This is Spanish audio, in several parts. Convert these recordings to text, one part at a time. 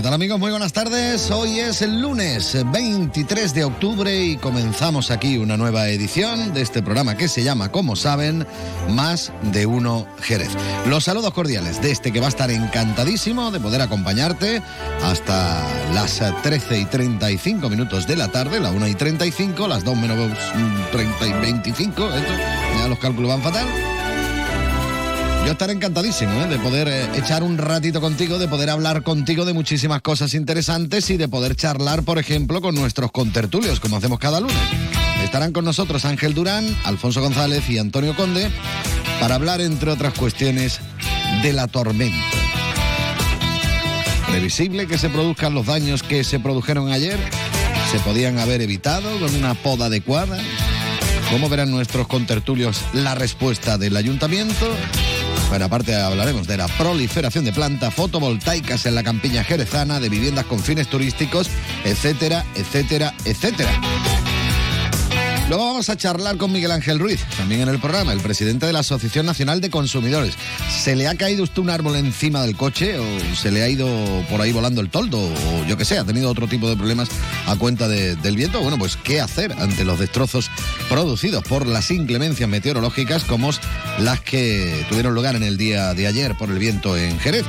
¿Qué tal amigos? Muy buenas tardes. Hoy es el lunes 23 de octubre y comenzamos aquí una nueva edición de este programa que se llama, como saben, Más de Uno Jerez. Los saludos cordiales de este que va a estar encantadísimo de poder acompañarte hasta las 13 y 35 minutos de la tarde, la 1 y 35, las 2 menos 30 y 25, esto, ya los cálculos van fatal. Yo estaré encantadísimo ¿eh? de poder eh, echar un ratito contigo, de poder hablar contigo de muchísimas cosas interesantes y de poder charlar, por ejemplo, con nuestros contertulios, como hacemos cada lunes. Estarán con nosotros Ángel Durán, Alfonso González y Antonio Conde para hablar, entre otras cuestiones, de la tormenta. Previsible que se produzcan los daños que se produjeron ayer, se podían haber evitado con una poda adecuada. ¿Cómo verán nuestros contertulios la respuesta del ayuntamiento? Bueno, aparte hablaremos de la proliferación de plantas fotovoltaicas en la campiña jerezana, de viviendas con fines turísticos, etcétera, etcétera, etcétera. Luego vamos a charlar con Miguel Ángel Ruiz, también en el programa, el presidente de la Asociación Nacional de Consumidores. ¿Se le ha caído usted un árbol encima del coche o se le ha ido por ahí volando el toldo o yo qué sé, ha tenido otro tipo de problemas a cuenta de- del viento? Bueno, pues ¿qué hacer ante los destrozos producidos por las inclemencias meteorológicas como las que tuvieron lugar en el día de ayer por el viento en Jerez?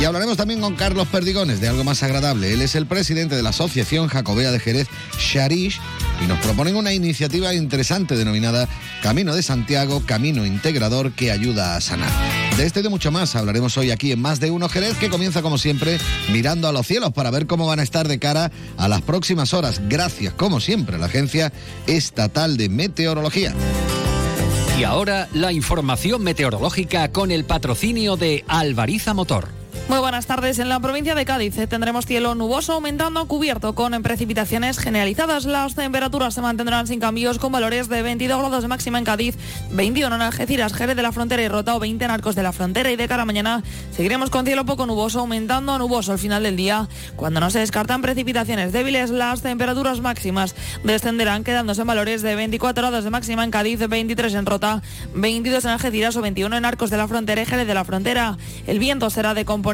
Y hablaremos también con Carlos Perdigones de algo más agradable. Él es el presidente de la Asociación Jacobea de Jerez, Sharish, y nos proponen una iniciativa interesante denominada Camino de Santiago, Camino Integrador que ayuda a sanar. De este y de mucho más hablaremos hoy aquí en Más de Uno Jerez, que comienza como siempre mirando a los cielos para ver cómo van a estar de cara a las próximas horas. Gracias, como siempre, a la Agencia Estatal de Meteorología. Y ahora la información meteorológica con el patrocinio de Alvariza Motor. Muy buenas tardes. En la provincia de Cádiz eh, tendremos cielo nuboso aumentando cubierto con precipitaciones generalizadas. Las temperaturas se mantendrán sin cambios con valores de 22 grados de máxima en Cádiz, 21 en Algeciras, Jerez de la Frontera y Rota o 20 en Arcos de la Frontera. Y de cara a mañana seguiremos con cielo poco nuboso aumentando a nuboso al final del día. Cuando no se descartan precipitaciones débiles, las temperaturas máximas descenderán quedándose en valores de 24 grados de máxima en Cádiz, 23 en Rota, 22 en Algeciras o 21 en Arcos de la Frontera y Jerez de la Frontera. El viento será de componente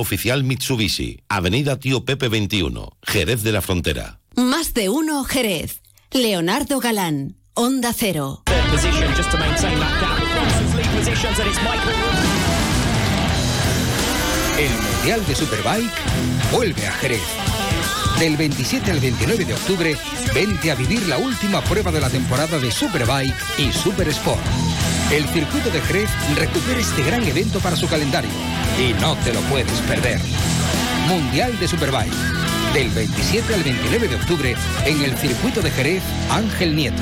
oficial Mitsubishi, Avenida Tío Pepe 21, Jerez de la Frontera. Más de uno Jerez. Leonardo Galán, Onda Cero. El Mundial de Superbike vuelve a Jerez. Del 27 al 29 de octubre, vente a vivir la última prueba de la temporada de Superbike y Super Sport. El circuito de Jerez recupera este gran evento para su calendario y no te lo puedes perder. Mundial de Superbike. Del 27 al 29 de octubre en el circuito de Jerez Ángel Nieto.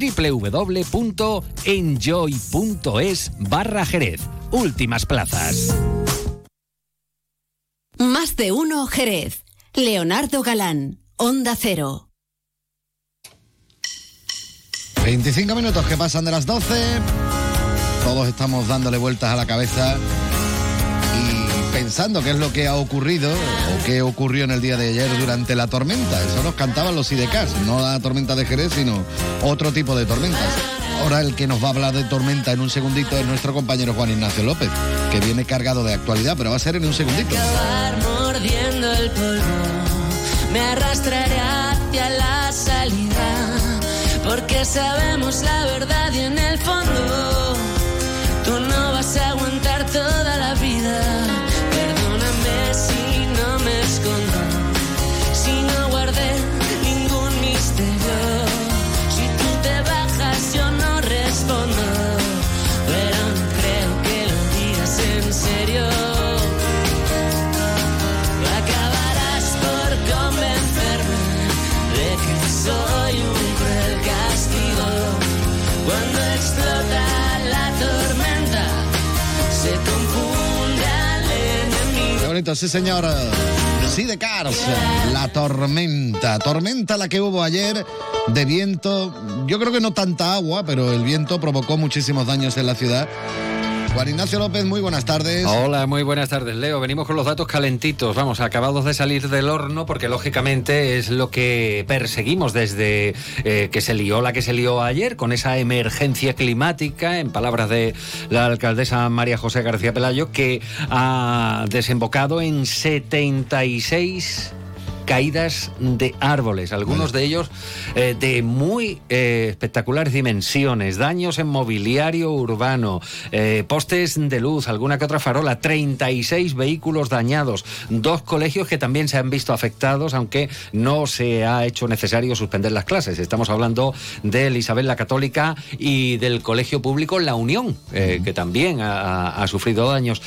www.enjoy.es barra Jerez. Últimas plazas. Más de uno Jerez. Leonardo Galán, Onda Cero. 25 minutos que pasan de las 12. Todos estamos dándole vueltas a la cabeza pensando qué es lo que ha ocurrido o qué ocurrió en el día de ayer durante la tormenta. Eso nos cantaban los IDECAS, no la tormenta de Jerez, sino otro tipo de tormentas. Ahora el que nos va a hablar de tormenta en un segundito es nuestro compañero Juan Ignacio López, que viene cargado de actualidad, pero va a ser en un segundito. me arrastraré hacia la salida, porque sabemos la verdad y en el fondo tú no vas a aguantar toda la vida. Sí señor. Sí de Cars, la tormenta. Tormenta la que hubo ayer de viento. Yo creo que no tanta agua, pero el viento provocó muchísimos daños en la ciudad. Juan Ignacio López, muy buenas tardes. Hola, muy buenas tardes, Leo. Venimos con los datos calentitos, vamos, acabados de salir del horno, porque lógicamente es lo que perseguimos desde eh, que se lió la que se lió ayer, con esa emergencia climática, en palabras de la alcaldesa María José García Pelayo, que ha desembocado en 76 caídas de árboles, algunos de ellos eh, de muy eh, espectaculares dimensiones, daños en mobiliario urbano, eh, postes de luz, alguna que otra farola, 36 vehículos dañados, dos colegios que también se han visto afectados, aunque no se ha hecho necesario suspender las clases. Estamos hablando del Isabel la Católica y del Colegio Público La Unión, que también ha, ha sufrido daños.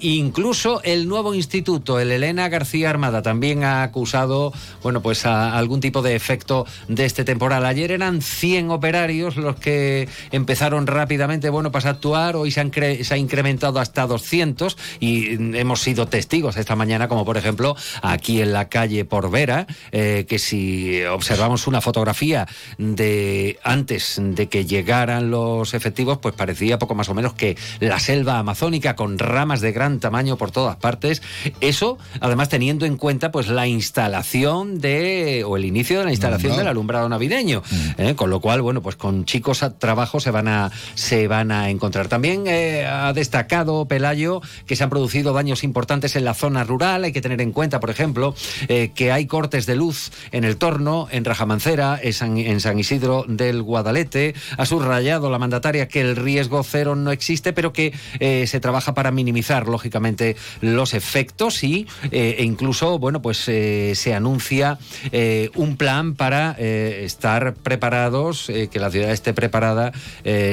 incluso el nuevo instituto, el Elena García Armada, también ha acusado, bueno, pues algún tipo de efecto de este temporal. Ayer eran 100 operarios los que empezaron rápidamente, bueno, pues a actuar. Hoy se, han se ha incrementado hasta 200 y hemos sido testigos esta mañana, como por ejemplo aquí en la calle Porvera, eh, que si observamos una fotografía de antes de que llegaran los efectivos, pues parecía poco más o menos que la selva amazónica con ramas de gran tamaño por todas partes. Eso, además, teniendo en cuenta pues la instalación de, o el inicio de la instalación del alumbrado navideño. ¿eh? Con lo cual, bueno, pues con chicos a trabajo se van a, se van a encontrar. También eh, ha destacado Pelayo que se han producido daños importantes en la zona rural. Hay que tener en cuenta, por ejemplo, eh, que hay cortes de luz en el torno, en Rajamancera, en San, en San Isidro del Guadalete. Ha subrayado la mandataria que el riesgo cero no existe, pero que se trabaja para minimizar, lógicamente, los efectos y, e incluso, bueno, pues se anuncia eh, un plan para eh, estar preparados, eh, que la ciudad esté preparada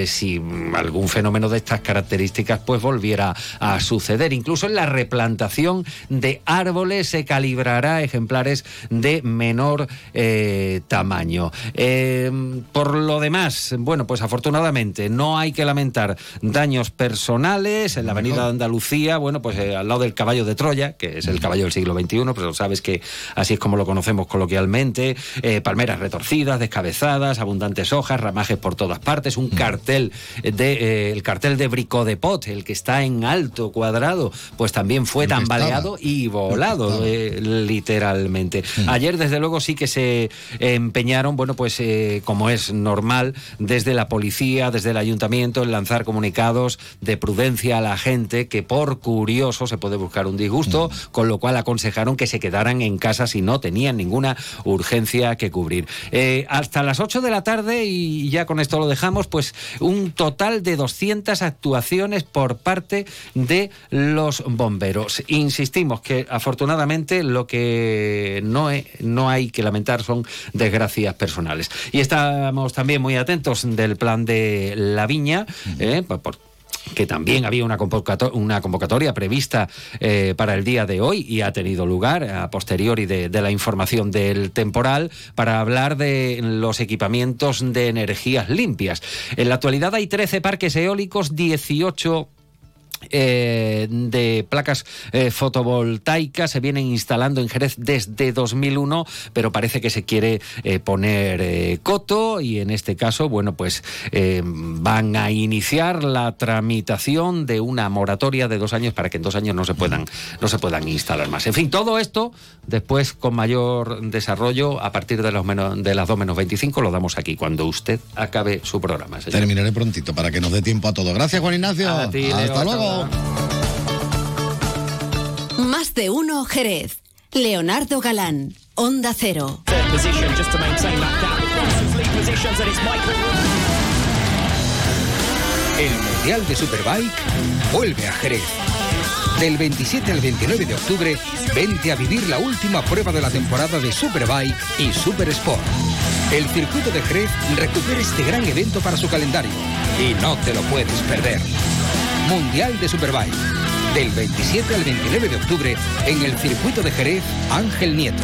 si algún fenómeno de estas características pues volviera a suceder. Incluso en la replantación de árboles se calibrará ejemplares de menor tamaño. por lo demás, bueno, pues afortunadamente no hay que lamentar daños personales en la avenida de Andalucía, bueno, pues al lado del caballo de Troya, que es el caballo del siglo XXI, pero sabes que así es como lo conocemos coloquialmente, eh, palmeras retorcidas, descabezadas, abundantes hojas, ramajes por todas partes, un Mm. cartel de eh, el cartel de Brico de Pot, el que está en alto cuadrado, pues también fue tambaleado y volado eh, literalmente. Mm. Ayer desde luego sí que se empeñaron, bueno, pues como es normal, desde la policía, desde el ayuntamiento, en lanzar comunicados de prudencia a la gente que por curioso se puede buscar un disgusto, con lo cual aconsejaron que se quedaran en casa si no tenían ninguna urgencia que cubrir. Eh, hasta las 8 de la tarde, y ya con esto lo dejamos, pues un total de 200 actuaciones por parte de los bomberos. Insistimos que afortunadamente lo que no, no hay que lamentar son desgracias personales. Y estamos también muy atentos del plan de la viña, eh, por- por- que también había una, convocato- una convocatoria prevista eh, para el día de hoy y ha tenido lugar a posteriori de, de la información del temporal para hablar de los equipamientos de energías limpias. En la actualidad hay 13 parques eólicos, 18 eh, de placas eh, fotovoltaicas se vienen instalando en Jerez desde 2001, pero parece que se quiere eh, poner coto y en este caso, bueno, pues van a iniciar la tramitación de una moratoria de dos años para que en dos años no se puedan no se puedan instalar más. En fin, todo esto después con mayor desarrollo a partir de los menos, de las 2 menos 25 lo damos aquí cuando usted acabe su programa. Terminaré prontito para que nos dé tiempo a todo. Gracias Juan Ignacio. Hasta luego. Más de uno, Jerez. Leonardo Galán, Onda Cero. El Mundial de Superbike vuelve a Jerez. Del 27 al 29 de octubre, vente a vivir la última prueba de la temporada de Superbike y Super Sport. El circuito de Jerez recupera este gran evento para su calendario y no te lo puedes perder. Mundial de Superbike. Del 27 al 29 de octubre en el circuito de Jerez Ángel Nieto.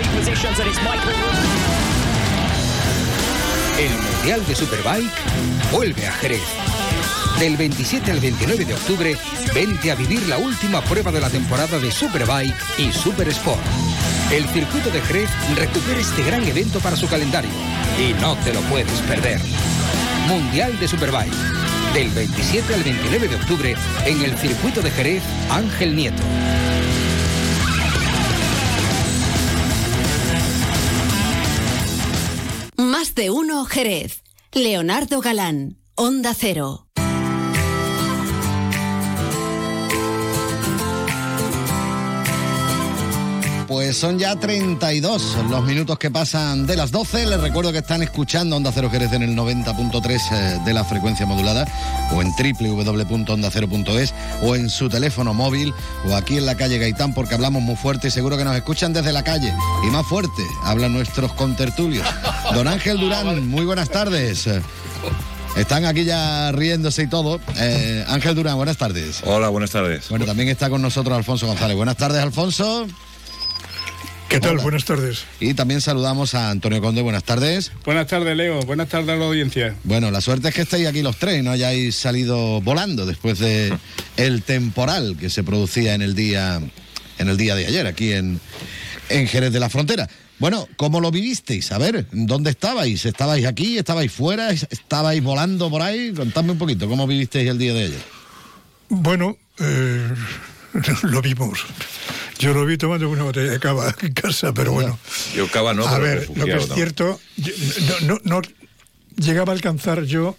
El Mundial de Superbike vuelve a Jerez. Del 27 al 29 de octubre, vente a vivir la última prueba de la temporada de Superbike y Super Sport. El circuito de Jerez recupera este gran evento para su calendario y no te lo puedes perder. Mundial de Superbike. Del 27 al 29 de octubre en el circuito de Jerez Ángel Nieto. De uno, Jerez. Leonardo Galán, Onda Cero. Pues son ya 32 los minutos que pasan de las 12. Les recuerdo que están escuchando Onda Cero Jerez en el 90.3 eh, de la frecuencia modulada o en www.ondacero.es o en su teléfono móvil o aquí en la calle Gaitán porque hablamos muy fuerte y seguro que nos escuchan desde la calle. Y más fuerte, hablan nuestros contertulios. Don Ángel Durán, muy buenas tardes. Están aquí ya riéndose y todo. Eh, Ángel Durán, buenas tardes. Hola, buenas tardes. Bueno, también está con nosotros Alfonso González. Buenas tardes, Alfonso. ¿Qué tal? Buenas tardes. Y también saludamos a Antonio Conde. Buenas tardes. Buenas tardes, Leo. Buenas tardes a la audiencia. Bueno, la suerte es que estéis aquí los tres y no hayáis salido volando después de el temporal que se producía en el día, en el día de ayer aquí en, en Jerez de la Frontera. Bueno, ¿cómo lo vivisteis? A ver, ¿dónde estabais? ¿Estabais aquí? ¿Estabais fuera? ¿Estabais volando por ahí? Contadme un poquito, ¿cómo vivisteis el día de ayer? Bueno, eh, lo vimos. Yo lo vi tomando una botella de cava en casa, pero bueno. Yo cava no, A ver, lo que es cierto, no, no, llegaba a alcanzar yo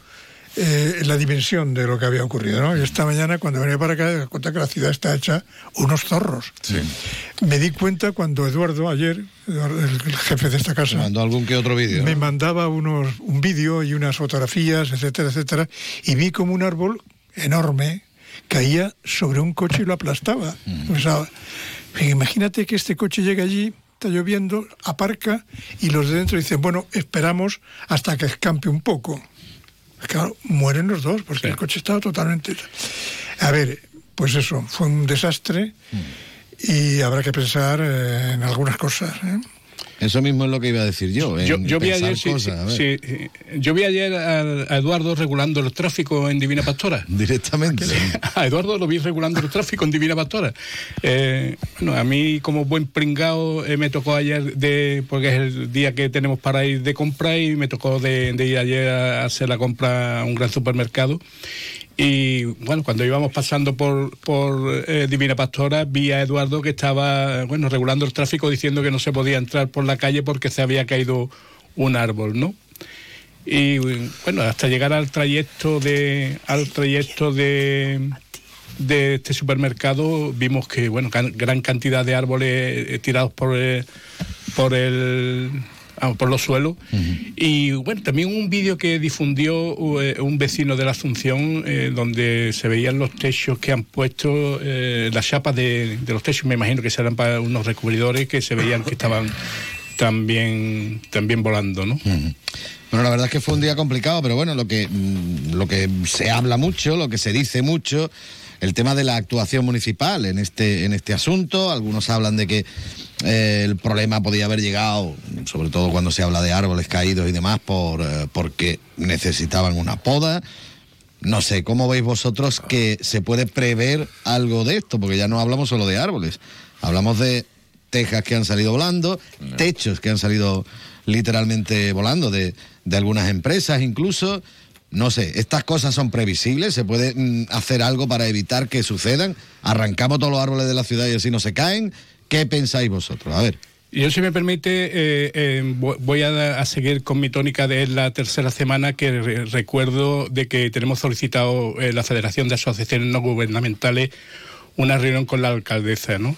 eh, la dimensión de lo que había ocurrido, ¿no? Y esta mañana cuando venía para acá me cuenta que la ciudad está hecha unos zorros. Sí. Me di cuenta cuando Eduardo ayer, el, jefe de esta casa, Me mandó algún que otro vídeo. me ¿no? mandaba unos, un vídeo y unas fotografías, etcétera, etcétera, y vi como un árbol enorme caía sobre un coche y lo aplastaba. O sea, imagínate que este coche llega allí, está lloviendo, aparca y los de dentro dicen, bueno, esperamos hasta que escampe un poco. Claro, mueren los dos porque el coche estaba totalmente... A ver, pues eso, fue un desastre y habrá que pensar eh, en algunas cosas. ¿eh? Eso mismo es lo que iba a decir yo. Yo, yo vi ayer, sí, cosas, a ver. sí, sí, yo vi ayer a, a Eduardo regulando el tráfico en Divina Pastora. Directamente. A Eduardo lo vi regulando el tráfico en Divina Pastora. Eh, bueno, a mí como buen pringao eh, me tocó ayer, de porque es el día que tenemos para ir de compra y me tocó de, de ir ayer a hacer la compra a un gran supermercado. Y bueno, cuando íbamos pasando por, por eh, Divina Pastora, vi a Eduardo que estaba, bueno, regulando el tráfico diciendo que no se podía entrar por la calle porque se había caído un árbol, ¿no? Y bueno, hasta llegar al trayecto de, al trayecto de, de este supermercado, vimos que, bueno, gran cantidad de árboles eh, tirados por, eh, por el por los suelos. Y bueno, también un vídeo que difundió eh, un vecino de la Asunción, eh, donde se veían los techos que han puesto, eh, las chapas de, de los techos, me imagino que serán para unos recubridores que se veían que estaban también, también volando, ¿no? Bueno, la verdad es que fue un día complicado, pero bueno, lo que, mm, lo que se habla mucho, lo que se dice mucho, el tema de la actuación municipal en este, en este asunto. Algunos hablan de que eh, el problema podía haber llegado, sobre todo cuando se habla de árboles caídos y demás, por, eh, porque necesitaban una poda. No sé, ¿cómo veis vosotros que se puede prever algo de esto? Porque ya no hablamos solo de árboles, hablamos de tejas que han salido volando, techos que han salido literalmente volando de, de algunas empresas incluso. No sé, estas cosas son previsibles, se puede mm, hacer algo para evitar que sucedan. Arrancamos todos los árboles de la ciudad y así no se caen. ¿Qué pensáis vosotros? A ver. Yo, si me permite, eh, eh, vo- voy a, a seguir con mi tónica de la tercera semana que re- recuerdo de que tenemos solicitado eh, la Federación de Asociaciones No Gubernamentales una reunión con la alcaldesa, ¿no?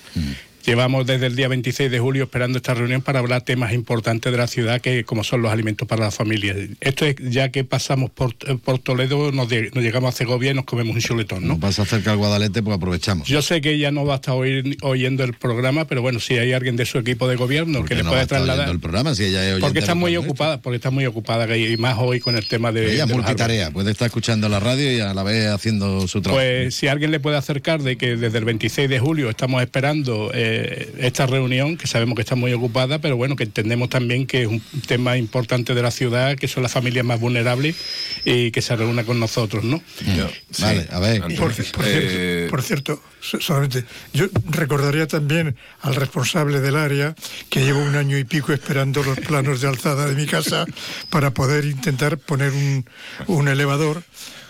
Llevamos desde el día 26 de julio esperando esta reunión para hablar temas importantes de la ciudad, que como son los alimentos para la familia. Esto es ya que pasamos por, por Toledo, nos, de- nos llegamos a Segovia y nos comemos un chuletón, ¿no? Pasa cerca al Guadalete, pues aprovechamos. Yo sé que ella no va a estar oír- oyendo el programa, pero bueno, si hay alguien de su equipo de gobierno que le no pueda trasladar. el programa si ella es porque está muy ocupada, porque está muy ocupada y más hoy con el tema de. Ella de multitarea, puede estar escuchando la radio y a la vez haciendo su trabajo. Pues si alguien le puede acercar de que desde el 26 de julio estamos esperando eh, esta reunión, que sabemos que está muy ocupada, pero bueno, que entendemos también que es un tema importante de la ciudad, que son las familias más vulnerables y que se reúna con nosotros, ¿no? Vale, a ver. Por, por cierto, por cierto, so- solamente, yo recordaría también al responsable del área que llevo un año y pico esperando los planos de alzada de mi casa para poder intentar poner un, un elevador,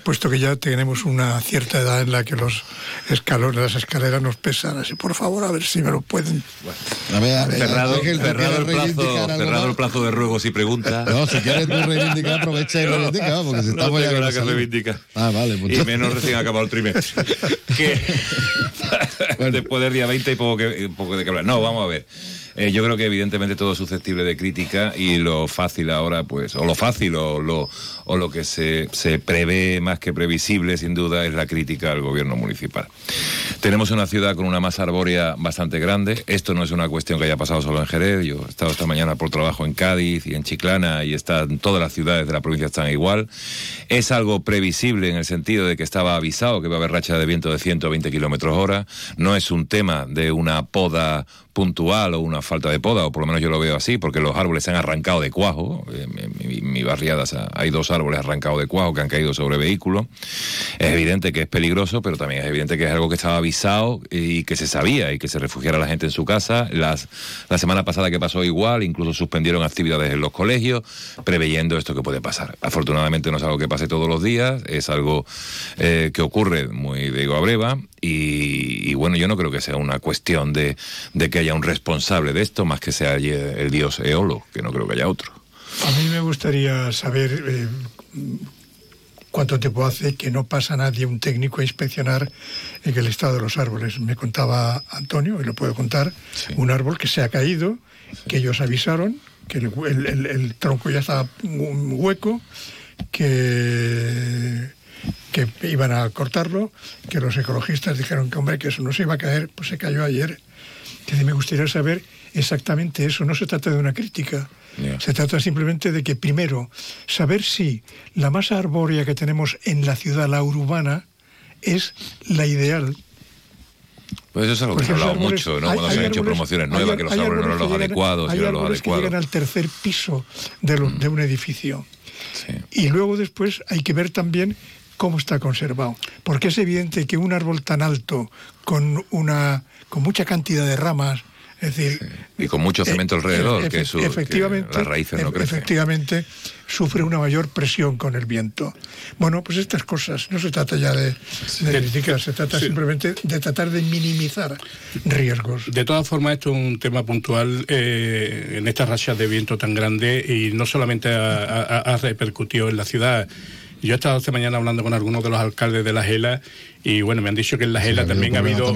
puesto que ya tenemos una cierta edad en la que los escalones, las escaleras nos pesan. Así, por favor, a ver si me lo pueden. A ver, a ver, cerrado, Ángel, ¿tú cerrado, el plazo, cerrado el plazo de ruegos y preguntas. No, si quieres tú reivindicar, aprovecha y reivindica, porque si no estamos ya que salud. reivindicar. Ah, vale. Pues y menos recién acabado el trimestre. que después del día 20 hay poco, que, poco de que hablar. No, vamos a ver. Eh, yo creo que evidentemente todo es susceptible de crítica y lo fácil ahora, pues, o lo fácil o lo, o lo que se, se prevé más que previsible, sin duda, es la crítica al gobierno municipal. Tenemos una ciudad con una masa arbórea bastante grande. Esto no es una cuestión que haya pasado solo en Jerez. Yo he estado esta mañana por trabajo en Cádiz y en Chiclana y están todas las ciudades de la provincia están igual. Es algo previsible en el sentido de que estaba avisado que va a haber racha de viento de 120 kilómetros hora. No es un tema de una poda puntual o una falta de poda, o por lo menos yo lo veo así, porque los árboles se han arrancado de cuajo. En mi, mi- barriada hay dos árboles arrancados de cuajo que han caído sobre vehículos. Es evidente que es peligroso, pero también es evidente que es algo que estaba avisado y que se sabía y que se refugiara la gente en su casa. Las, la semana pasada que pasó igual, incluso suspendieron actividades en los colegios, preveyendo esto que puede pasar. Afortunadamente no es algo que pase todos los días, es algo eh, que ocurre muy de a breva y, y bueno, yo no creo que sea una cuestión de, de que haya un responsable de esto, más que sea el dios Eolo, que no creo que haya otro. A mí me gustaría saber eh, cuánto tiempo hace que no pasa nadie, un técnico, a inspeccionar en el estado de los árboles. Me contaba Antonio, y lo puedo contar, un árbol que se ha caído, que ellos avisaron, que el, el- el- el tronco ya estaba un hueco, que que iban a cortarlo, que los ecologistas dijeron que hombre, que eso no se iba a caer, pues se cayó ayer. Entonces me gustaría saber exactamente eso. No se trata de una crítica. Se trata simplemente de que, primero, saber si la masa arbórea que tenemos en la ciudad, la urbana, es la ideal. Pues eso es algo que se ha hablado árboles- mucho, ¿no? hay- Cuando hay se han hecho promociones nuevas, que los árboles no eran los que llegan- adecuados hay eran los árboles que adecuados. Mm. llegan al tercer piso de, lo- de un edificio. Y luego después hay que ver también cómo está conservado. Porque es evidente que un árbol tan alto, con, una, con mucha cantidad de ramas, es decir... Y con mucho cemento eh, alrededor, efe- que, su, que efectivamente, las raíces no crecen. Efectivamente, sufre una mayor presión con el viento. Bueno, pues estas cosas, no se trata ya de, de criticar, se trata simplemente de tratar de minimizar riesgos. De todas formas, esto es un tema puntual eh, en estas rachas de viento tan grandes y no solamente ha, ha- ha repercutido en la ciudad. Yo he estado esta mañana hablando con algunos de los alcaldes de la Gela y bueno, me han dicho que en la Gela también ha habido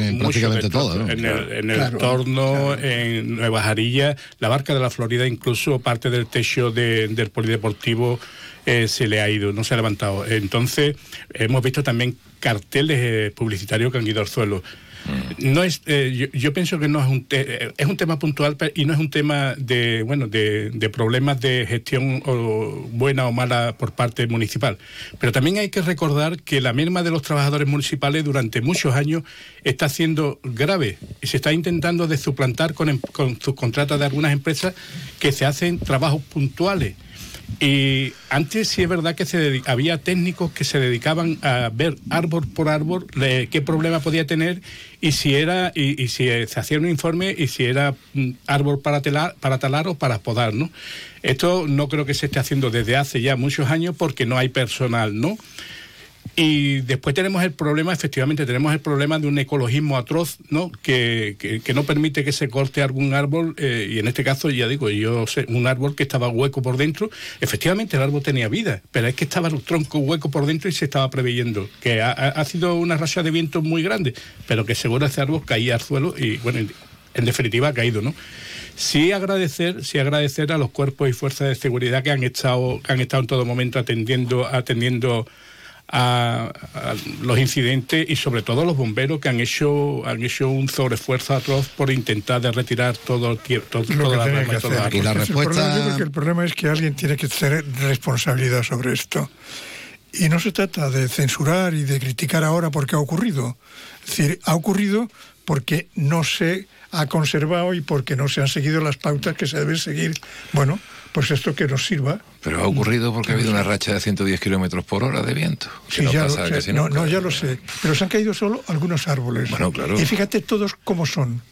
todo, en el, en el torno, en Nueva Jarilla, la barca de la Florida, incluso parte del techo del polideportivo eh, se le ha ido, no se ha levantado. Entonces, hemos visto también carteles eh, publicitarios que han ido al suelo. Mm. No es, eh, yo, pienso que no es un es un tema puntual y no es un tema de bueno de, problemas de gestión buena o mala por parte municipal. Pero también hay que recordar que la merma de los trabajadores municipales durante muchos años está siendo grave y se está intentando desuplantar con, em, con sus contratos de algunas empresas que se hacen trabajos puntuales y antes sí es verdad que se había técnicos que se dedicaban a ver árbol por árbol qué problema podía tener y si era y, si se hacía un informe y si era mm, árbol para talar, para talar o para podar, ¿no? Esto no creo que se esté haciendo desde hace ya muchos años porque no hay personal, ¿no? Y después tenemos el problema, efectivamente, tenemos el problema de un ecologismo atroz, ¿no? Que, que, no permite que se corte algún árbol, eh, y en este caso, ya digo, yo sé, un árbol que estaba hueco por dentro, efectivamente el árbol tenía vida, pero es que estaba el tronco hueco por dentro y se estaba preveyendo, que ha, sido una racha de viento muy grande, pero que seguro ese árbol caía al suelo y, bueno, en, definitiva ha caído, ¿no? Sí agradecer, sí agradecer a los cuerpos y fuerzas de seguridad que han estado, que han estado en todo momento atendiendo, atendiendo a, los incidentes y sobre todo a los bomberos que han hecho han hecho un sobreesfuerzo atroz por intentar de retirar todo, todo, toda la, y la respuesta el problema, el problema es que alguien tiene que tener responsabilidad sobre esto. Y no se trata de censurar y de criticar ahora porque ha ocurrido. Es decir ha ocurrido porque no se ha conservado y porque no se han seguido las pautas que se deben seguir. Bueno pues esto que nos sirva. Pero ha ocurrido porque ha habido una racha de 110 kilómetros por hora de viento. Sí, ya, lo, no, ya lo sé. Pero se han caído solo algunos árboles. Bueno, claro. Y fíjate todos cómo son.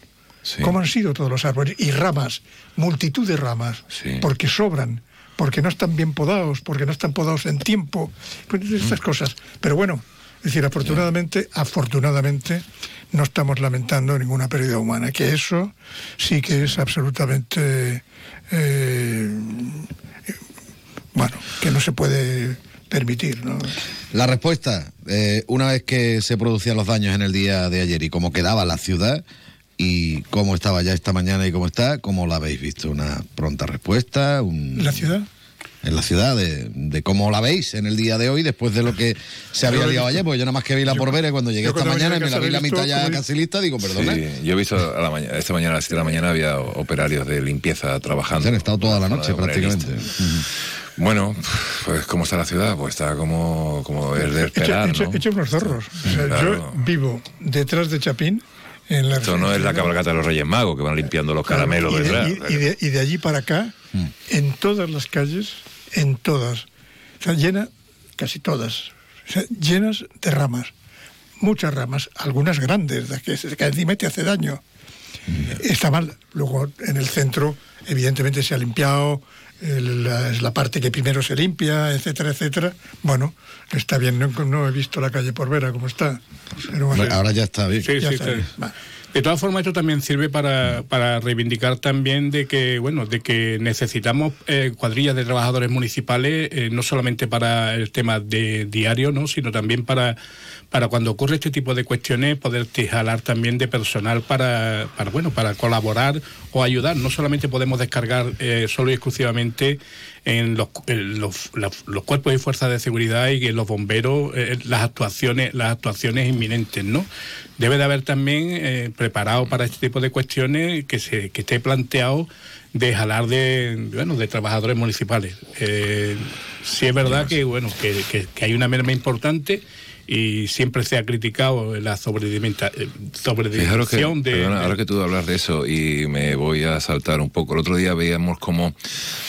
Cómo han sido todos los árboles. Y ramas, multitud de ramas. Porque sobran porque no están bien podados, porque no están podados en tiempo, pues estas mm. cosas. Pero bueno, es decir, afortunadamente, afortunadamente, no estamos lamentando ninguna pérdida humana, que eso sí que es absolutamente eh, bueno, que no se puede permitir. ¿no? La respuesta, eh, una vez que se producían los daños en el día de ayer y cómo quedaba la ciudad y cómo estaba ya esta mañana y cómo está, ¿cómo la habéis visto? ¿Una pronta respuesta? ¿La ciudad? En la ciudad, de, cómo la veis en el día de hoy, después de lo que se había liado ayer, porque yo nada más que vi la por ver cuando llegué esta mañana y me la vi la mitad ya casi lista, digo, perdona. Sí, yo he visto a la mañana, esta mañana a las 7 de la mañana había operarios de limpieza trabajando. Se han estado toda la noche prácticamente. Bueno, pues ¿cómo está la ciudad? Pues está como, como es de esperar, hecho, hecho, unos zorros. Yo vivo detrás de Chapín, en la Esto no es la cabalgata de los Reyes Magos que van limpiando los caramelos y de, y, de, allí para acá, mm. en todas las calles, en todas. O sea, llena, casi todas, llenas de ramas. Muchas ramas, algunas grandes, de que cae encima te hace daño. Está mal. Luego en el centro, evidentemente se ha limpiado, es la parte que primero se limpia, etcétera, etcétera. Bueno, está bien, no, he visto la calle por Vera como está. Pero ahora ya está bien. Sí, sí, de todas formas, esto también sirve para, para reivindicar también de que, bueno, de que necesitamos eh, cuadrillas de trabajadores municipales, eh, no solamente para el tema de diario, ¿no? sino también para para cuando ocurre este tipo de cuestiones poder jalar también de personal para, para bueno para colaborar o ayudar no solamente podemos descargar eh, solo y exclusivamente en los, los, cuerpos y fuerzas de seguridad y en los bomberos eh, las actuaciones las actuaciones inminentes no debe de haber también eh, preparado para este tipo de cuestiones que se que esté planteado de jalar de bueno de trabajadores municipales. Eh, sí es verdad que bueno que, que hay una merma importante y siempre se ha criticado la sobredimensión de, Ahora que tú hablas de eso y me voy a saltar un poco. El otro día veíamos como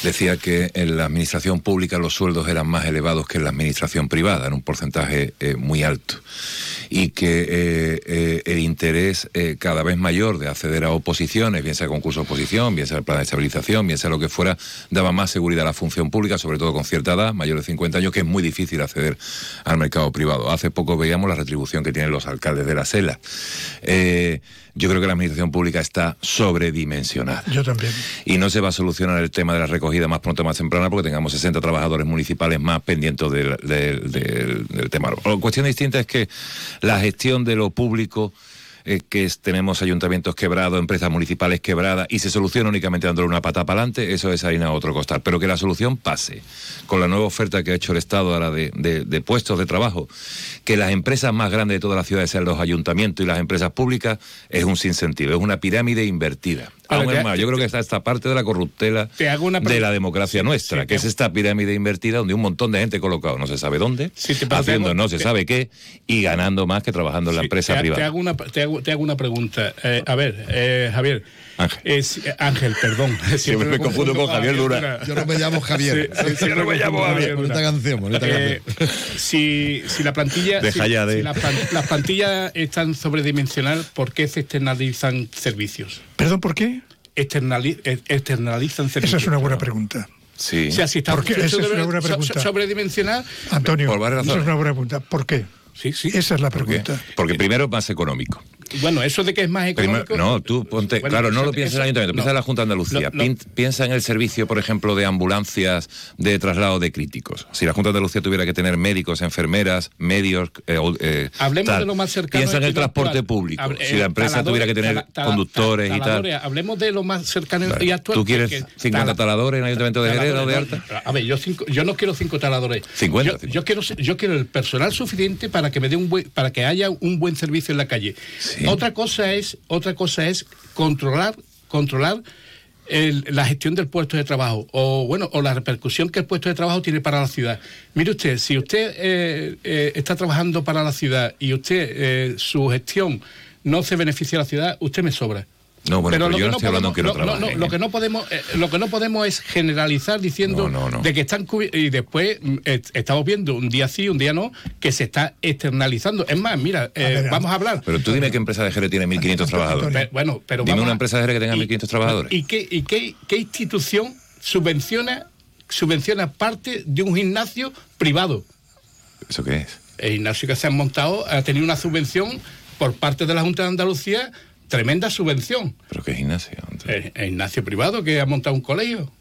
decía que en la administración pública los sueldos eran más elevados que en la administración privada, en un porcentaje eh, muy alto. Y que eh, eh, el interés cada vez mayor de acceder a oposiciones, bien sea concurso de oposición, bien sea el plan de estabilización, bien sea lo que fuera, daba más seguridad a la función pública, sobre todo con cierta edad, mayor de 50 años, que es muy difícil acceder al mercado privado. Hace hace poco veíamos la retribución que tienen los alcaldes de la SELA. Eh, yo creo que la administración pública está sobredimensionada. Yo también. Y no se va a solucionar el tema de la recogida más pronto más temprana porque tengamos 60 trabajadores municipales más pendientes del, del, del, del tema. La cuestión distinta es que la gestión de lo público eh, que tenemos ayuntamientos quebrados, empresas municipales quebradas, y se soluciona únicamente dándole una pata para adelante, eso es harina a otro costal. Pero que la solución pase con la nueva oferta que ha hecho el Estado ahora de, de, de puestos de trabajo, que las empresas más grandes de todas las ciudades sean los ayuntamientos y las empresas públicas, es un sinsentido, es una pirámide invertida. Aún es más, yo creo que está esta parte de la corruptela de la democracia nuestra, que es esta pirámide invertida donde un montón de gente colocado no se sabe dónde, haciendo no se sabe qué y ganando más que trabajando en la empresa te, privada. Te hago una, te hago, te hago una pregunta. Eh, a ver, eh, Javier. Ángel. Es, eh, Ángel, perdón. Siempre, siempre me confundo con Javier Dura. Yo no me llamo Javier. Sí, sí, yo no me llamo Javier. Canción, eh, canción. Si, si la plantilla. Deja si, ya de... si la, las plantillas están sobredimensionadas, ¿por qué se externalizan servicios? ¿Perdón, por qué? Externali externalizan servicios. Esa es una buena pregunta. Sí. O sea, si está ¿Por qué? Esa es una buena pregunta. sobredimensionada. Antonio, por esa es una buena pregunta. ¿Por qué? Sí, sí. Esa es la ¿Por pregunta. Porque primero es más económico. Bueno, eso de que es más económico. Primero, no, tú ponte. Bueno, claro, no lo piensa eso- el ayuntamiento, piensa en la Junta de Andalucía. No, no. Pin- Piensa en el servicio, por ejemplo, de ambulancias de traslado de críticos. Si la Junta de Andalucía tuviera que tener médicos, enfermeras, medios. eh, eh, Hablemos tal. de lo más cercano. Piensa en el transporte actual. público. Hable- si la eh, empresa taladores, tuviera que tener tala- tala- conductores y tal. Hablemos de lo más cercano Vale. y actual. ¿Tú quieres porque 50 tala- taladores en el ayuntamiento de Jerez o de no. A ver, yo, cinco, yo no quiero cinco taladores. 50, Yo, yo quiero, yo quiero el personal suficiente para que me dé un buen, para que haya un buen servicio en la calle. Otra cosa es, otra cosa es controlar, controlar el- la gestión del puesto de trabajo o bueno o la repercusión que el puesto de trabajo tiene para la ciudad. Mire usted, si usted eh, eh, está trabajando para la ciudad y usted eh, su gestión no se beneficia a la ciudad, usted me sobra. No, bueno, pero lo yo que no estoy hablando que no podemos- trabajen, lo ¿eh? que no podemos, eh, lo que no podemos es generalizar diciendo No, no, no. de que están y después mm, eh, estamos viendo un día sí, un día no, que se está externalizando. Es más, mira, eh, vamos a hablar. Pero tú dime qué empresa de Jerez tiene 1.500 trabajadores. Bueno, pero Dime vamos una empresa de Jerez que tenga 1.500 trabajadores. ¿Y qué, y qué, qué institución subvenciona, subvenciona parte de un gimnasio privado? ¿Eso qué es? El gimnasio que se han montado ha tenido una subvención por parte de la Junta de Andalucía, tremenda subvención. ¿Pero qué gimnasio? El, el gimnasio privado que ha montado un colegio.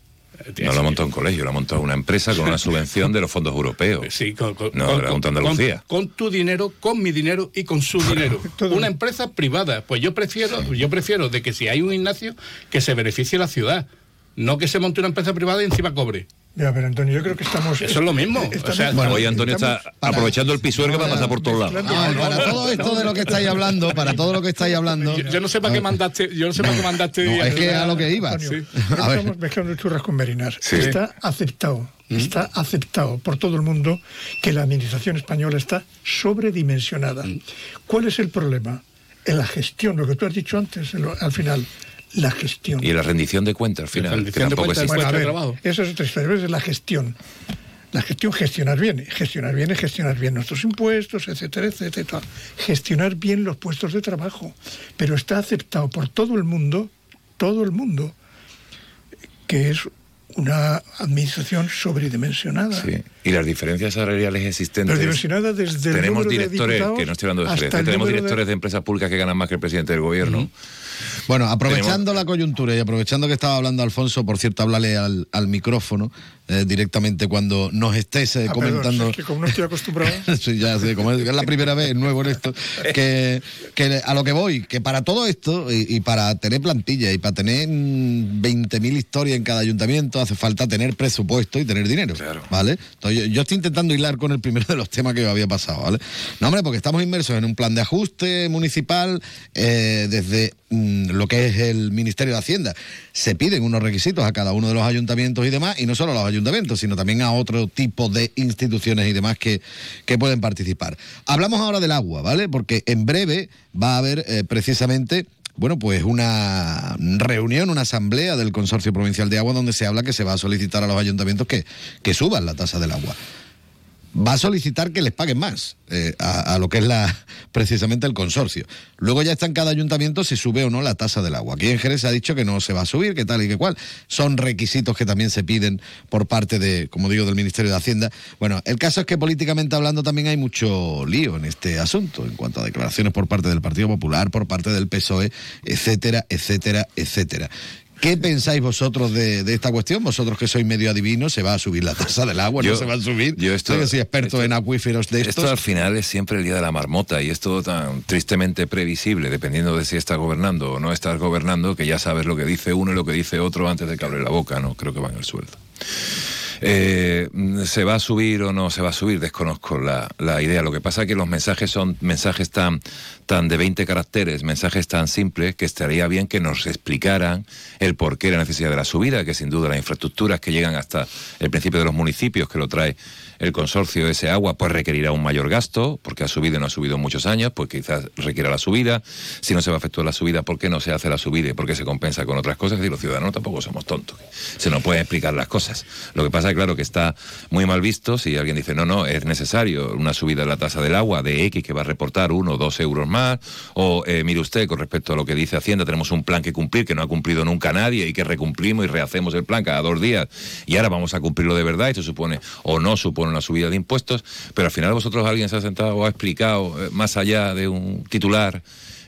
No lo ha montado un colegio, lo ha montado una empresa con una subvención de los fondos europeos. Sí, con, con- no, con- de la Junta de con- Andalucía. Con, tu dinero, con mi dinero y con su dinero. Una empresa privada. Pues yo prefiero, yo prefiero de que si hay un gimnasio, que se beneficie la ciudad. No que se monte una empresa privada y encima cobre. Ya, pero Antonio, yo creo que estamos. Eso es lo mismo. O sea, Bueno, hoy Antonio está aprovechando el pisuerga para pasar por todos lados. Ah, para todo esto de lo que estáis hablando, para todo lo que estáis hablando. Yo, yo no sé para qué mandaste, yo no sé para qué mandaste. No, es que a lo que iba. Antonio, Sí. que A ver. estamos mezclando churras con merinas. Sí. Está aceptado, está aceptado por todo el mundo que la administración española está sobredimensionada. ¿Cuál es el problema? En la gestión, lo que tú has dicho antes, al final, la gestión. Y la rendición de cuentas al final. que tampoco existe. Bueno, a ver, Eso es otra historia, es la gestión. La gestión, gestionar bien. Gestionar bien es gestionar bien nuestros impuestos, etcétera, etcétera. Gestionar bien los puestos de trabajo. Pero está aceptado por todo el mundo, todo el mundo, que es una administración sobredimensionada. Sí. Y las diferencias salariales existentes. Sobredimensionada desde el tenemos de directores, diputados que no estoy hablando de ¿eh? tenemos de- directores de... empresas públicas que ganan más que el presidente del gobierno. Bueno, aprovechando la coyuntura y aprovechando que estaba hablando Alfonso, por cierto, háblale al, al micrófono eh, directamente cuando nos estés eh, Ah, perdón, comentando. es que como no estoy acostumbrado. Sí, ya sé, como es, es la primera vez nuevo en esto, que, que a lo que voy, que para todo esto y, y para tener plantilla y para tener mm, 20.000 historias en cada ayuntamiento hace falta tener presupuesto y tener dinero, ¿vale? Entonces yo, yo estoy intentando hilar con el primero de los temas que me había pasado, ¿vale? No, hombre, porque estamos inmersos en un plan de ajuste municipal eh, desde mm, lo que es el Ministerio de Hacienda. Se piden unos requisitos a cada uno de los ayuntamientos y demás, y no solo a los ayuntamientos, sino también a otro tipo de instituciones y demás que, que pueden participar. Hablamos ahora del agua, ¿vale? Porque en breve va a haber eh, precisamente bueno, pues una reunión, una asamblea del Consorcio Provincial de Agua donde se habla que se va a solicitar a los ayuntamientos que, que suban la tasa del agua. Va a solicitar que les paguen más eh, a, lo que es la precisamente el consorcio. Luego ya está en cada ayuntamiento si sube o no la tasa del agua. Aquí en Jerez se ha dicho que no se va a subir, que tal y que cual. Son requisitos que también se piden por parte de, como digo, del Ministerio de Hacienda. Bueno, el caso es que políticamente hablando también hay mucho lío en este asunto, en cuanto a declaraciones por parte del Partido Popular, por parte del PSOE, etcétera, etcétera, etcétera. ¿Qué pensáis vosotros de, esta cuestión? Vosotros que sois medio adivinos, ¿se va a subir la tasa del agua? ¿No se va a subir? Yo estoy soy experto en acuíferos de estos. Esto al final es siempre el día de la marmota y es todo tan tristemente previsible, dependiendo de si estás gobernando o no estás gobernando, que ya sabes lo que dice uno y lo que dice otro antes de que abre la boca, ¿no? Creo que va en el sueldo. Eh, ¿Se va a subir o no se va a subir? Desconozco la, la, idea. Lo que pasa es que los mensajes son mensajes tan, tan de 20 caracteres, mensajes tan simples, que estaría bien que nos explicaran el porqué la necesidad de la subida, que sin duda las infraestructuras que llegan hasta el principio de los municipios, que lo trae el consorcio ese agua, pues requerirá un mayor gasto, porque ha subido y no ha subido muchos años, pues quizás requiera la subida. Si no se va a efectuar la subida, ¿por qué no se hace la subida y por qué se compensa con otras cosas? Y los ciudadanos tampoco somos tontos. Se nos pueden explicar las cosas. Lo que pasa es, claro, que está muy mal visto si alguien dice, no, no, es necesario una subida de la tasa del agua de X que va a reportar uno o dos euros más, o eh, mire usted, con respecto a lo que dice Hacienda, tenemos un plan que cumplir que no ha cumplido nunca nadie y que recumplimos y rehacemos el plan cada dos días y ahora vamos a cumplirlo de verdad. Esto supone o no supone una subida de impuestos, pero al final vosotros alguien se ha sentado o ha explicado eh, más allá de un titular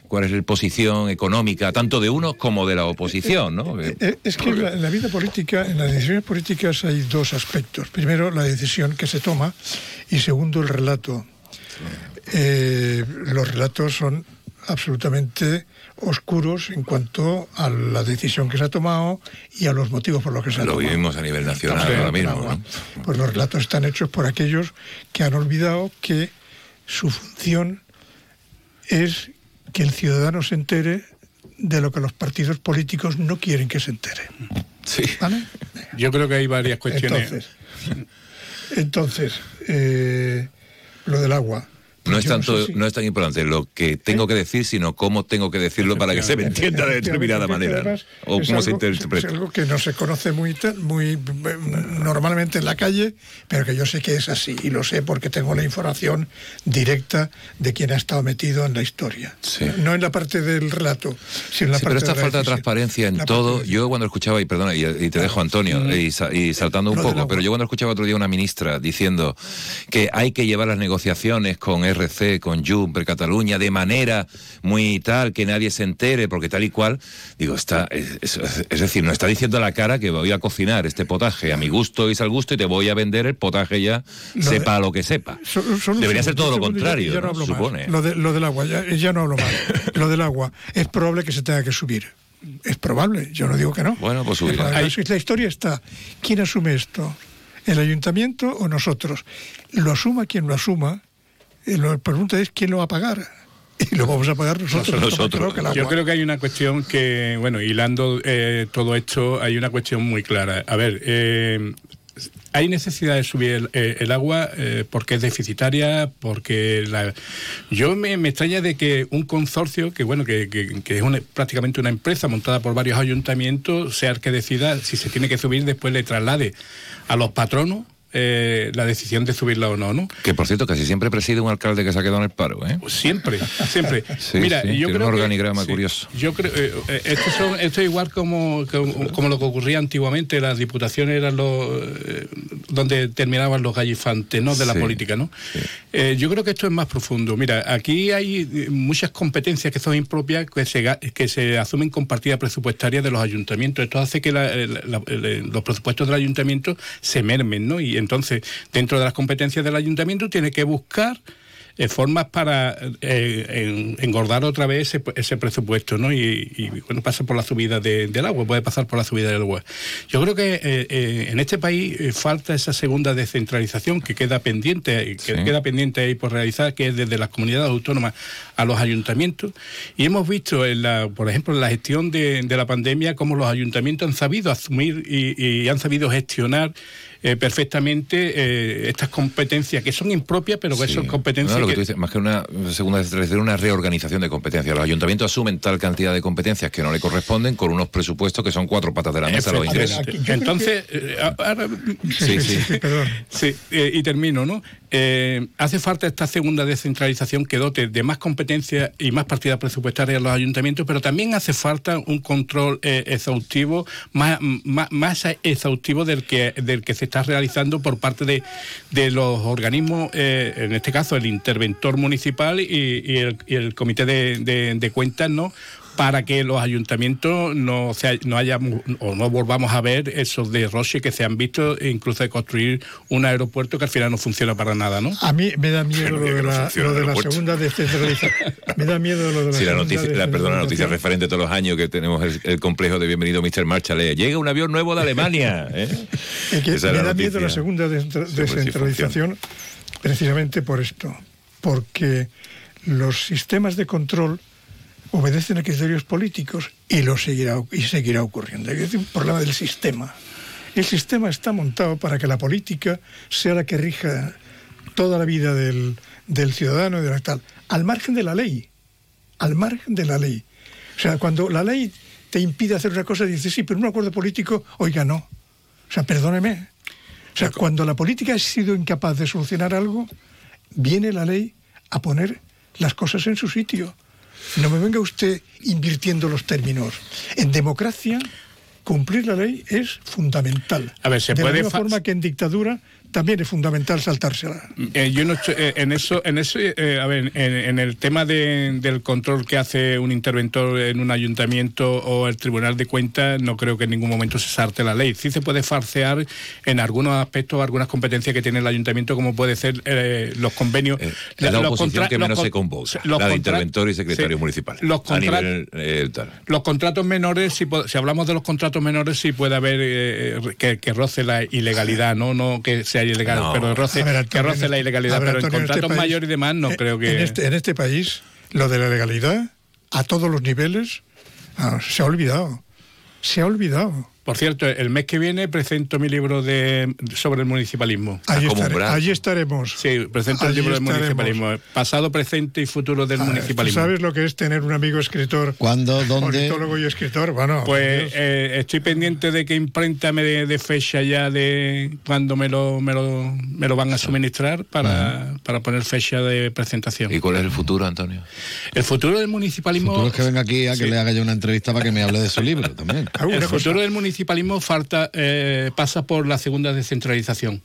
cuál es la posición económica tanto de unos como de la oposición, ¿no? Eh, es que en la, vida política, en las decisiones políticas hay dos aspectos. Primero, la decisión que se toma y segundo, el relato. los relatos son absolutamente oscuros en cuanto a la decisión que se ha tomado y a los motivos por los que se ha Lo tomado. Lo vivimos a nivel nacional ahora mismo. Pues los relatos están hechos por aquellos que han olvidado que su función es que el ciudadano se entere de lo que los partidos políticos no quieren que se entere. Sí. Yo creo que hay varias cuestiones. Entonces, entonces eh, lo del agua no es, tanto, no, es tan importante lo que tengo que decir, sino cómo tengo que decirlo para que se me entienda de determinada manera. O cómo se interpreta. Es algo que no se conoce muy, muy normalmente en la calle, pero que yo sé que es así. Y lo sé porque tengo la información directa de quien ha estado metido en la historia. No en la parte del relato, sino en la parte Pero esta de falta de transparencia en todo. Yo cuando escuchaba, y perdona, y, te dejo Antonio, mm. y, saltando un poco, pero yo cuando escuchaba otro día una ministra diciendo que hay que llevar las negociaciones con RC, con Juncker, Cataluña, de manera muy tal, que nadie se entere, porque tal y cual, digo, está, es, decir, no está diciendo a la cara que voy a cocinar este potaje a mi gusto y al gusto y te voy a vender el potaje ya, sepa lo que sepa. Debería ser todo lo contrario, supone. Lo, del agua, ya, no hablo mal. lo del agua, es probable que se tenga que subir. Es probable, yo no digo que no. Bueno, pues subirá. La historia está. ¿Quién asume esto? ¿El ayuntamiento o nosotros? Lo asuma quien lo asuma, la pregunta es quién lo va a pagar. Y lo vamos a pagar nosotros. Yo creo que hay una cuestión que, bueno, hilando eh, todo esto, hay una cuestión muy clara. A ver, eh, hay necesidad de subir el, eh, agua porque es deficitaria, porque la... yo me, extraña de que un consorcio, que bueno, que, es prácticamente una empresa montada por varios ayuntamientos, sea el que decida si se tiene que subir, después le traslade a los patronos eh, la decisión de subirla o no, ¿no? Que por cierto, casi siempre preside un alcalde que se ha quedado en el paro, ¿eh? Siempre, siempre. Mira, yo creo un organigrama curioso. Yo creo, eh, eh, esto, es igual como, como, lo que ocurría antiguamente, las diputaciones eran los donde terminaban los gallifantes, ¿no? De la política, ¿no? yo creo que esto es más profundo. Mira, aquí hay muchas competencias que son impropias que se, que se asumen con partida presupuestaria de los ayuntamientos. Esto hace que los presupuestos del ayuntamiento se mermen, ¿no? Y entonces, dentro de las competencias del ayuntamiento, tiene que buscar eh, formas para eh, engordar otra vez ese, presupuesto, ¿no? Y, bueno, pasa por la subida del agua, puede pasar por la subida del agua. Yo creo que eh, en este país falta esa segunda descentralización que queda pendiente, que queda pendiente ahí por realizar, que es desde las comunidades autónomas a los ayuntamientos. Y hemos visto, en la, por ejemplo, en la gestión de, la pandemia, cómo los ayuntamientos han sabido asumir y han sabido gestionar eh, perfectamente eh, estas competencias que son impropias, pero que son competencias. que, más que una segunda descentralización, una reorganización de competencias. Los ayuntamientos asumen tal cantidad de competencias que no le corresponden con unos presupuestos que son cuatro patas de la mesa, los ingresos. Entonces, sí, sí, sí, y termino, ¿no? Eh, hace falta esta segunda descentralización que dote de más competencia y más partidas presupuestarias a los ayuntamientos, pero también hace falta un control eh, exhaustivo, más, más, exhaustivo del que, del que se está realizando por parte de, de los organismos, eh, en este caso el interventor municipal y, el, comité de, de cuentas, ¿no? Para que los ayuntamientos no, no hayamos o no volvamos a ver esos derroches que se han visto, incluso de construir un aeropuerto que al final no funciona para nada, ¿no? A mí me da miedo lo de la, segunda descentralización. me da miedo lo de la sí, la noticia, la, perdona, la noticia referente todos los años que tenemos el, complejo de bienvenido Mr. Marshall. Llega un avión nuevo de Alemania. ¿eh? me da miedo la segunda descentralización precisamente por esto, porque los sistemas de control obedecen a criterios políticos y lo seguirá, y seguirá ocurriendo. Es un problema del sistema. El sistema está montado para que la política sea la que rija toda la vida del, del ciudadano y de la tal, al margen de la ley, al margen de la ley. O sea, cuando la ley te impide hacer una cosa, dices, sí, pero un acuerdo político, oiga, no. O sea, perdóneme. O sea, cuando la política ha sido incapaz de solucionar algo, viene la ley a poner las cosas en su sitio. No me venga usted invirtiendo los términos. En democracia, cumplir la ley es fundamental. A ver, se de puede. la misma forma que en dictadura también es fundamental saltársela. Eh, yo no estoy, eh, en eso, en eso, eh, a ver, en, el tema del control que hace un interventor en un ayuntamiento o el Tribunal de Cuentas, no creo que en ningún momento se salte la ley. Sí se puede farcear en algunos aspectos, algunas competencias que tiene el ayuntamiento, como puede ser los convenios. la, la oposición que menos se convoca, la de interventor y secretario municipal. Los, los contratos menores, si, si, hablamos de los contratos menores, sí puede haber que, que roce la ilegalidad, no, no que se ilegal, pero roce, que roce la ilegalidad. pero en contratos este mayores y demás no creo que... En este, en este país, lo de la legalidad, a todos los niveles, ah, se ha olvidado. Se ha olvidado. Por cierto, el mes que viene presento mi libro de, sobre el municipalismo. Allí, estaremos. Sí, presento el libro del municipalismo. Pasado, presente y futuro del municipalismo. ¿Sabes lo que es tener un amigo escritor? ¿Cuándo? ¿Dónde? Politólogo y escritor. Bueno, pues eh, estoy pendiente de que imprenta me de, fecha ya de cuando me lo, me lo, me lo van a suministrar para, para poner fecha de presentación. ¿Y cuál es el futuro, Antonio? El futuro del municipalismo. El futuro es que venga aquí a que le haga yo una entrevista para que me hable de su libro también. el futuro del municipalismo municipalismo falta, eh, pasa por la segunda descentralización.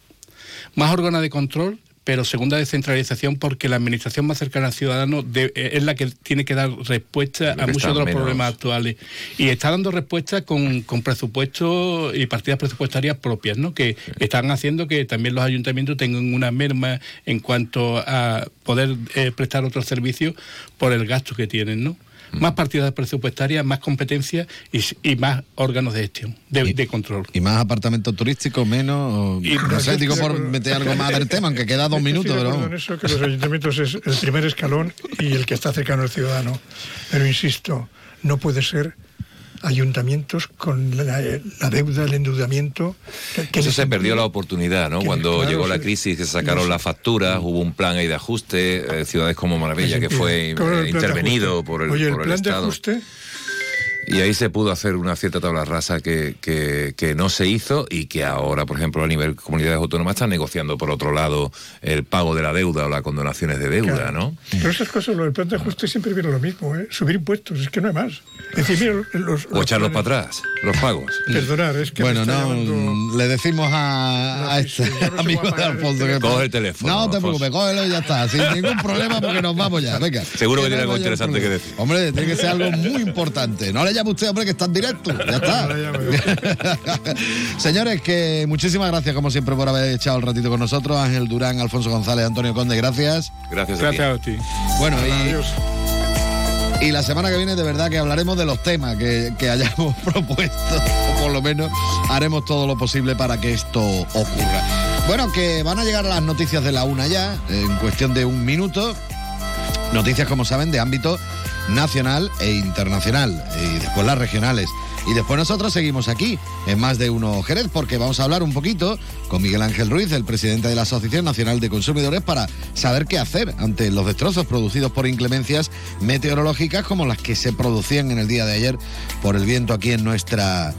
Más órganos de control, pero segunda descentralización porque la administración más cercana al ciudadano eh, es la que tiene que dar respuesta a muchos de los problemas actuales. Y está dando respuesta con, con presupuestos y partidas presupuestarias propias, ¿no? que están haciendo que también los ayuntamientos tengan una merma en cuanto a poder eh, prestar otros servicios por el gasto que tienen. ¿no? Más partidas presupuestarias, más competencias y, más órganos de gestión, de, control. ¿Y más apartamentos turísticos, menos? Y, no sé, digo por meter algo más del tema, aunque queda dos minutos. Pero... En eso que los ayuntamientos es el primer escalón y el que está cercano al ciudadano. Pero insisto, no puede ser ayuntamientos con la, deuda, el endeudamiento. Eso se perdió la oportunidad, ¿no? Cuando llegó la crisis, que se sacaron las facturas, hubo un plan ahí de ajuste, eh, ciudades como Maravilla, que fue eh, intervenido por el, Oye, el, plan de ajuste y ahí se pudo hacer una cierta tabla rasa que, que, no se hizo y que ahora, por ejemplo, a nivel comunidades autónomas están negociando, por otro lado, el pago de la deuda o las condonaciones de deuda, ¿no? Pero esas cosas, lo del plan de ajuste siempre viene lo mismo, ¿eh? Subir impuestos, es que no hay más. Es decir, los, o echarlos para atrás, los pagos. Perdonar, es que... Bueno, no, le decimos a, a este amigo de Alfonso que... Coge el teléfono. No te preocupes, cógelo y ya está, sin ningún problema porque nos vamos ya, venga. Seguro que tiene algo interesante que decir. Hombre, tiene que ser algo muy importante. No le llame usted, hombre, que está en directo. Ya está. Señores, que muchísimas gracias, como siempre, por haber echado el ratito con nosotros. Ángel Durán, Alfonso González, Antonio Conde, gracias. Gracias a Gracias a ti. Bueno, y. Y la semana que viene de verdad que hablaremos de los temas que, que, hayamos propuesto, o por lo menos haremos todo lo posible para que esto ocurra. Bueno, que van a llegar las noticias de la una ya, en cuestión de un minuto. Noticias, como saben, de ámbito nacional e internacional, y después las regionales. Y después nosotros seguimos aquí, en más de uno Jerez, porque vamos a hablar un poquito con Miguel Ángel Ruiz, el presidente de la Asociación Nacional de Consumidores, para saber qué hacer ante los destrozos producidos por inclemencias meteorológicas como las que se producían en el día de ayer por el viento aquí en nuestra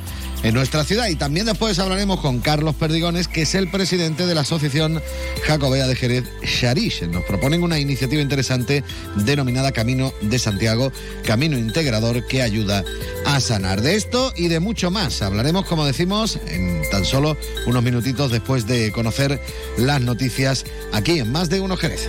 en nuestra ciudad. Y también después hablaremos con Carlos Perdigones, que es el presidente de la Asociación Jacobea de Jerez, Sharish. Nos proponen una iniciativa interesante denominada Camino de Santiago, camino integrador que ayuda a sanar. De esto y de mucho más hablaremos, como decimos, en tan solo unos minutitos después de conocer las noticias aquí en Más de Uno Jerez.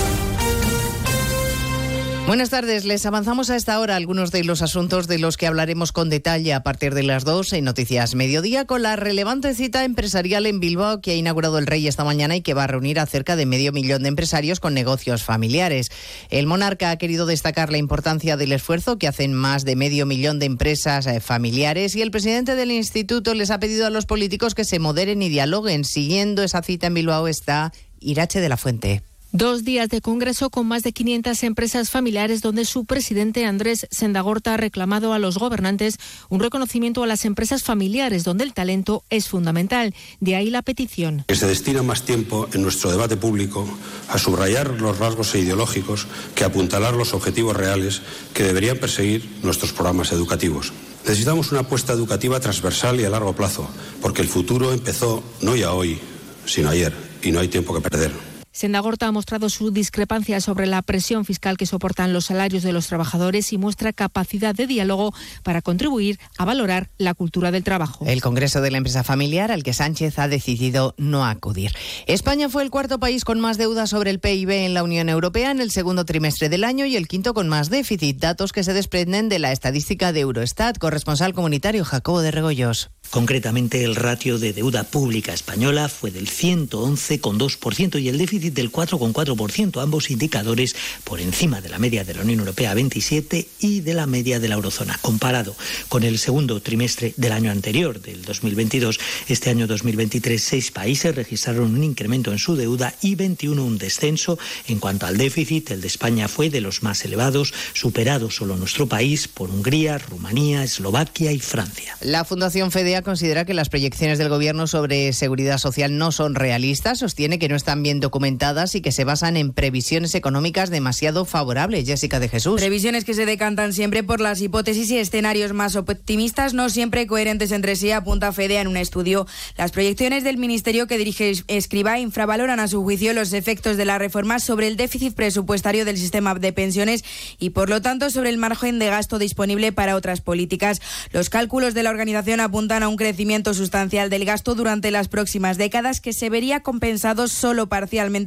Buenas tardes, les avanzamos a esta hora algunos de los asuntos de los que hablaremos con detalle a partir de las dos en Noticias Mediodía con la relevante cita empresarial en Bilbao que ha inaugurado el Rey esta mañana y que va a reunir a cerca de medio millón de empresarios con negocios familiares. El monarca ha querido destacar la importancia del esfuerzo que hacen más de medio millón de empresas eh, familiares y el presidente del instituto les ha pedido a los políticos que se moderen y dialoguen. Siguiendo esa cita en Bilbao está Irache de la Fuente. Dos días de congreso con más de 500 empresas familiares donde su presidente Andrés Sendagorta ha reclamado a los gobernantes un reconocimiento a las empresas familiares donde el talento es fundamental. De ahí la petición. Que se destina más tiempo en nuestro debate público a subrayar los rasgos ideológicos que apuntalar los objetivos reales que deberían perseguir nuestros programas educativos. Necesitamos una apuesta educativa transversal y a largo plazo, porque el futuro empezó no ya hoy, sino ayer, y no hay tiempo que perder. Sendagorta ha mostrado su discrepancia sobre la presión fiscal que soportan los salarios de los trabajadores y muestra capacidad de diálogo para contribuir a valorar la cultura del trabajo. El Congreso de la Empresa Familiar al que Sánchez ha decidido no acudir. España fue el cuarto país con más deuda sobre el PIB en la Unión Europea en el segundo trimestre del año y el quinto con más déficit, datos que se desprenden de la estadística de Eurostat. Corresponsal comunitario Jacobo de Regoyos. Concretamente, el ratio de deuda pública española fue del 111,2% y el déficit del 4,4%, ambos indicadores por encima de la media de la Unión Europea 27 y de la media de la eurozona. Comparado con el segundo trimestre del año anterior, del 2022, este año 2023, seis países registraron un incremento en su deuda y 21 un descenso. En cuanto al déficit, el de España fue de los más elevados, superado solo nuestro país por Hungría, Rumanía, Eslovaquia y Francia. La Fundación FEDEA considera que las proyecciones del Gobierno sobre seguridad social no son realistas, sostiene que no están bien documentadas y que se basan en previsiones económicas demasiado favorables. Jessica de Jesús. Previsiones que se decantan siempre por las hipótesis y escenarios más optimistas, no siempre coherentes entre sí, apunta FEDEA en un estudio. Las proyecciones del ministerio que dirige Escriba infravaloran a su juicio los efectos de la reforma sobre el déficit presupuestario del sistema de pensiones y, por lo tanto, sobre el margen de gasto disponible para otras políticas. Los cálculos de la organización apuntan a un crecimiento sustancial del gasto durante las próximas décadas que se vería compensado solo parcialmente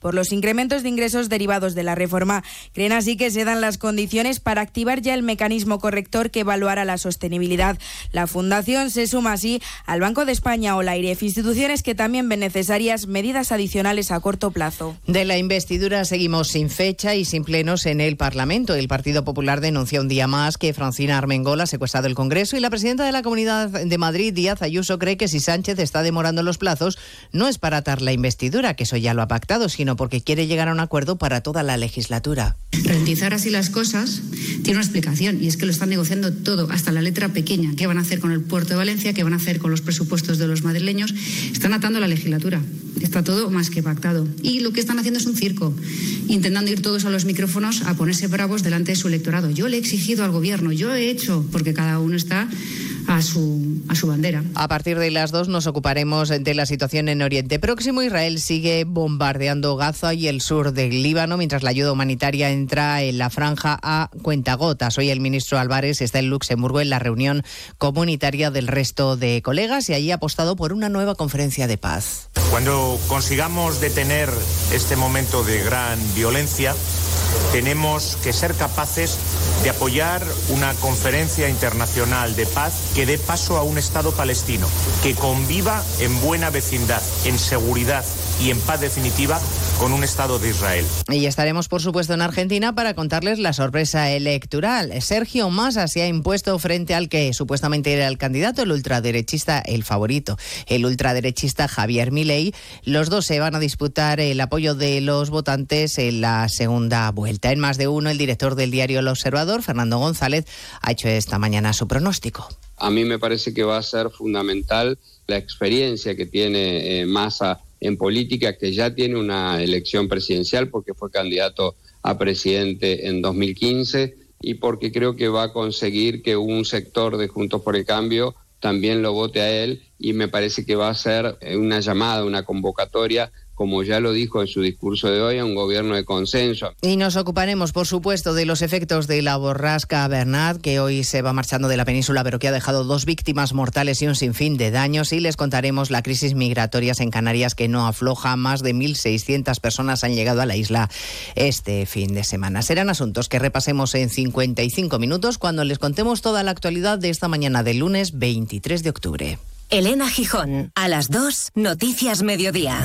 por los incrementos de ingresos derivados de la reforma. Creen así que se dan las condiciones para activar ya el mecanismo corrector que evaluará la sostenibilidad. La Fundación se suma así al Banco de España o la IREF, instituciones que también ven necesarias medidas adicionales a corto plazo. De la investidura seguimos sin fecha y sin plenos en el Parlamento. El Partido Popular denuncia un día más que Francina Armengol ha secuestrado el Congreso y la presidenta de la Comunidad de Madrid, Díaz Ayuso, cree que si Sánchez está demorando los plazos no es para atar la investidura, que eso ya lo ha pactado, sino porque quiere llegar a un acuerdo para toda la legislatura. Rentizar así las cosas tiene una explicación y es que lo están negociando todo, hasta la letra pequeña. ¿Qué van a hacer con el puerto de Valencia? ¿Qué van a hacer con los presupuestos de los madrileños? Están atando la legislatura. Está todo más que pactado. Y lo que están haciendo es un circo, intentando ir todos a los micrófonos a ponerse bravos delante de su electorado. Yo le he exigido al gobierno, yo he hecho, porque cada uno está a su, a su bandera. A partir de las dos nos ocuparemos de la situación en Oriente Próximo. Israel sigue bombardeando Gaza y el sur del Líbano mientras la ayuda humanitaria entra en la franja a cuentagotas. Hoy el ministro Álvarez está en Luxemburgo en la reunión comunitaria del resto de colegas y allí ha apostado por una nueva conferencia de paz. Cuando consigamos detener este momento de gran violencia, tenemos que ser capaces de apoyar una conferencia internacional de paz que dé paso a un Estado palestino, que conviva en buena vecindad, en seguridad y en paz definitiva con un Estado de Israel. Y estaremos, por supuesto, en Argentina para contarles la sorpresa electoral. Sergio Massa se ha impuesto frente al que supuestamente era el candidato, el ultraderechista, el favorito, el ultraderechista Javier Milei. Los dos se van a disputar el apoyo de los votantes en la segunda vuelta. En más de uno, el director del diario El Observador, Fernando González, ha hecho esta mañana su pronóstico. A mí me parece que va a ser fundamental la experiencia que tiene eh, Massa en política, que ya tiene una elección presidencial porque fue candidato a presidente en 2015 y porque creo que va a conseguir que un sector de Juntos por el Cambio también lo vote a él y me parece que va a ser una llamada, una convocatoria como ya lo dijo en su discurso de hoy, a un gobierno de consenso. Y nos ocuparemos, por supuesto, de los efectos de la borrasca Bernard, que hoy se va marchando de la península, pero que ha dejado dos víctimas mortales y un sinfín de daños. Y les contaremos la crisis migratoria en Canarias, que no afloja. Más de 1.600 personas han llegado a la isla este fin de semana. Serán asuntos que repasemos en 55 minutos cuando les contemos toda la actualidad de esta mañana del lunes 23 de octubre. Elena Gijón, a las 2, Noticias Mediodía.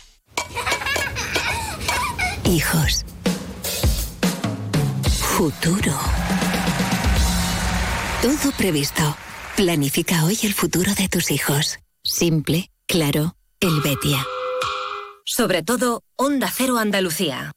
Hijos Futuro. Todo previsto. Planifica hoy el futuro de tus hijos. Simple, claro, el Betia. Sobre todo, Onda Cero Andalucía.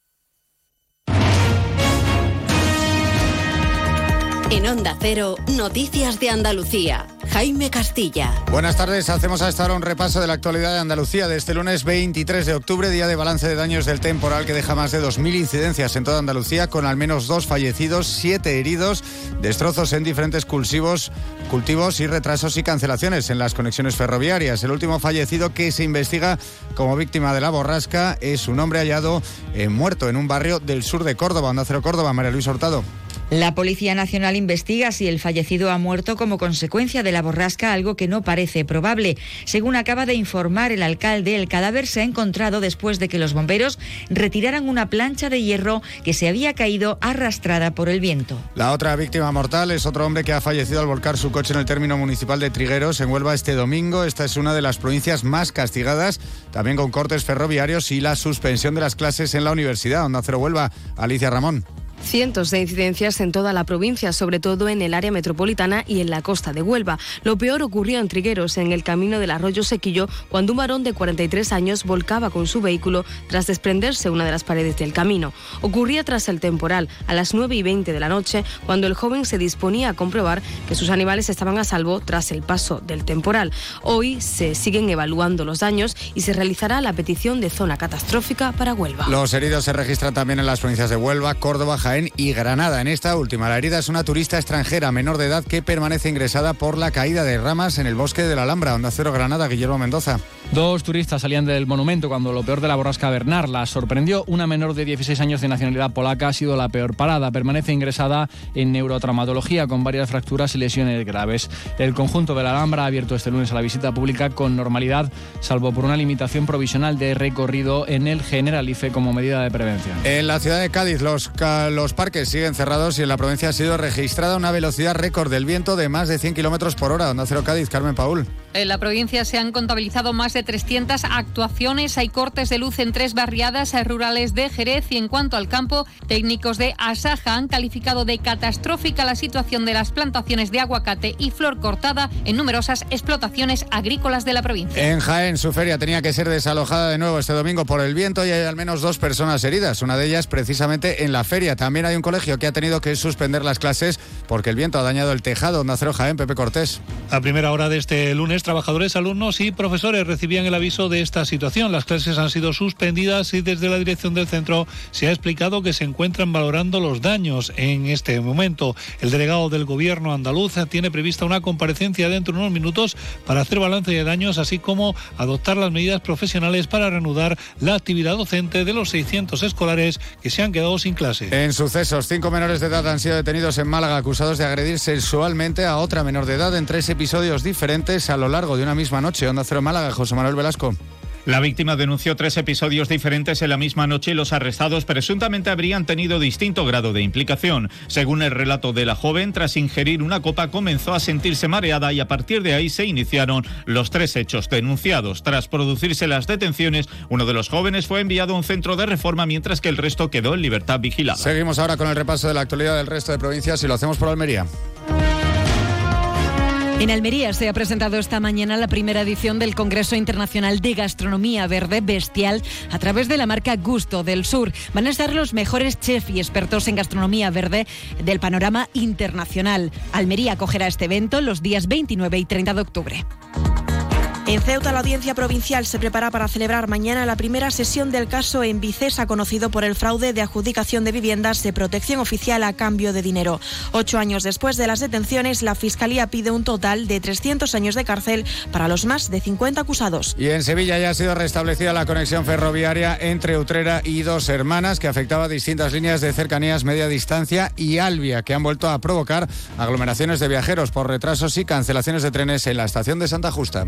En Onda Cero, Noticias de Andalucía. Jaime Castilla. Buenas tardes, hacemos a esta hora un repaso de la actualidad de Andalucía de este lunes 23 de octubre, día de balance de daños del temporal que deja más de 2.000 incidencias en toda Andalucía, con al menos dos fallecidos, siete heridos, destrozos en diferentes cultivos, cultivos y retrasos y cancelaciones en las conexiones ferroviarias. El último fallecido que se investiga como víctima de la borrasca es un hombre hallado eh, muerto en un barrio del sur de Córdoba, Onda Cero Córdoba, María Luis Hurtado. La Policía Nacional investiga si el fallecido ha muerto como consecuencia de la borrasca, algo que no parece probable. Según acaba de informar el alcalde, el cadáver se ha encontrado después de que los bomberos retiraran una plancha de hierro que se había caído arrastrada por el viento. La otra víctima mortal es otro hombre que ha fallecido al volcar su coche en el término municipal de Trigueros, en Huelva, este domingo. Esta es una de las provincias más castigadas, también con cortes ferroviarios y la suspensión de las clases en la universidad. Onda Cero Huelva, Alicia Ramón. Cientos de incidencias en toda la provincia, sobre todo en el área metropolitana y en la costa de Huelva. Lo peor ocurrió en Trigueros, en el camino del arroyo Sequillo, cuando un varón de 43 años volcaba con su vehículo tras desprenderse una de las paredes del camino. Ocurría tras el temporal, a las 9 y 20 de la noche, cuando el joven se disponía a comprobar que sus animales estaban a salvo tras el paso del temporal. Hoy se siguen evaluando los daños y se realizará la petición de zona catastrófica para Huelva. Los heridos se registran también en las provincias de Huelva, Córdoba, Jaén Y Granada. En esta última, la herida es una turista extranjera menor de edad que permanece ingresada por la caída de ramas en el bosque de la Alhambra. Onda Cero Granada, Guillermo Mendoza. Dos turistas salían del monumento cuando lo peor de la borrasca Bernard la sorprendió. Una menor de 16 años de nacionalidad polaca ha sido la peor parada. Permanece ingresada en neurotraumatología con varias fracturas y lesiones graves. El conjunto de la Alhambra ha abierto este lunes a la visita pública con normalidad, salvo por una limitación provisional de recorrido en el Generalife como medida de prevención. En la ciudad de Cádiz los, los parques siguen cerrados y en la provincia ha sido registrada una velocidad récord del viento de más de 100 kilómetros por hora. Onda Cero Cádiz, Carmen Paul. En la provincia se han contabilizado más de 300 actuaciones. Hay cortes de luz en tres barriadas rurales de Jerez y en cuanto al campo, técnicos de Asaja han calificado de catastrófica la situación de las plantaciones de aguacate y flor cortada en numerosas explotaciones agrícolas de la provincia. En Jaén, su feria tenía que ser desalojada de nuevo este domingo por el viento y hay al menos dos personas heridas. Una de ellas precisamente en la feria. También hay un colegio que ha tenido que suspender las clases porque el viento ha dañado el tejado. Nacero Jaén, Pepe Cortés. A primera hora de este lunes trabajadores, alumnos y profesores recibían el aviso de esta situación. Las clases han sido suspendidas y desde la dirección del centro se ha explicado que se encuentran valorando los daños en este momento. El delegado del gobierno andaluz tiene prevista una comparecencia dentro de unos minutos para hacer balance de daños, así como adoptar las medidas profesionales para reanudar la actividad docente de los 600 escolares que se han quedado sin clase. En sucesos, cinco menores de edad han sido detenidos en Málaga acusados de agredir sexualmente a otra menor de edad en tres episodios diferentes a lo largo de una misma noche. Onda Cero Málaga, José Manuel Velasco. La víctima denunció tres episodios diferentes en la misma noche y los arrestados presuntamente habrían tenido distinto grado de implicación. Según el relato de la joven, tras ingerir una copa comenzó a sentirse mareada y a partir de ahí se iniciaron los tres hechos denunciados. Tras producirse las detenciones, uno de los jóvenes fue enviado a un centro de reforma mientras que el resto quedó en libertad vigilada. Seguimos ahora con el repaso de la actualidad del resto de provincias y lo hacemos por Almería. En Almería se ha presentado esta mañana la primera edición del Congreso Internacional de Gastronomía Verde Bestial a través de la marca Gusto del Sur. Van a estar los mejores chefs y expertos en gastronomía verde del panorama internacional. Almería acogerá este evento los días 29 y 30 de octubre. En Ceuta, la audiencia provincial se prepara para celebrar mañana la primera sesión del caso en Vicesa, conocido por el fraude de adjudicación de viviendas de protección oficial a cambio de dinero. Ocho años después de las detenciones, la Fiscalía pide un total de 300 años de cárcel para los más de 50 acusados. Y en Sevilla ya ha sido restablecida la conexión ferroviaria entre Utrera y Dos Hermanas, que afectaba distintas líneas de cercanías media distancia y Albia, que han vuelto a provocar aglomeraciones de viajeros por retrasos y cancelaciones de trenes en la estación de Santa Justa.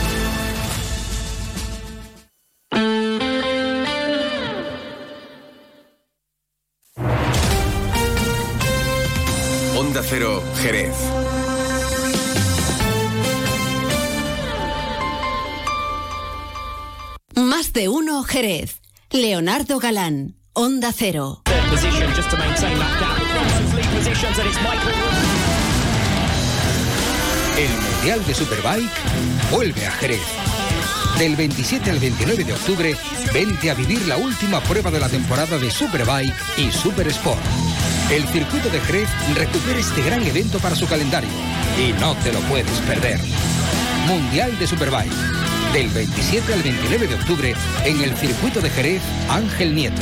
Cero, Jerez. Más de uno, Jerez. Leonardo Galán, Onda Cero. El Mundial de Superbike vuelve a Jerez. Del 27 al 29 de octubre, vente a vivir la última prueba de la temporada de Superbike y Super Sport. El circuito de Jerez recupera este gran evento para su calendario y no te lo puedes perder. Mundial de Superbike. Del 27 al 29 de octubre en el circuito de Jerez Ángel Nieto.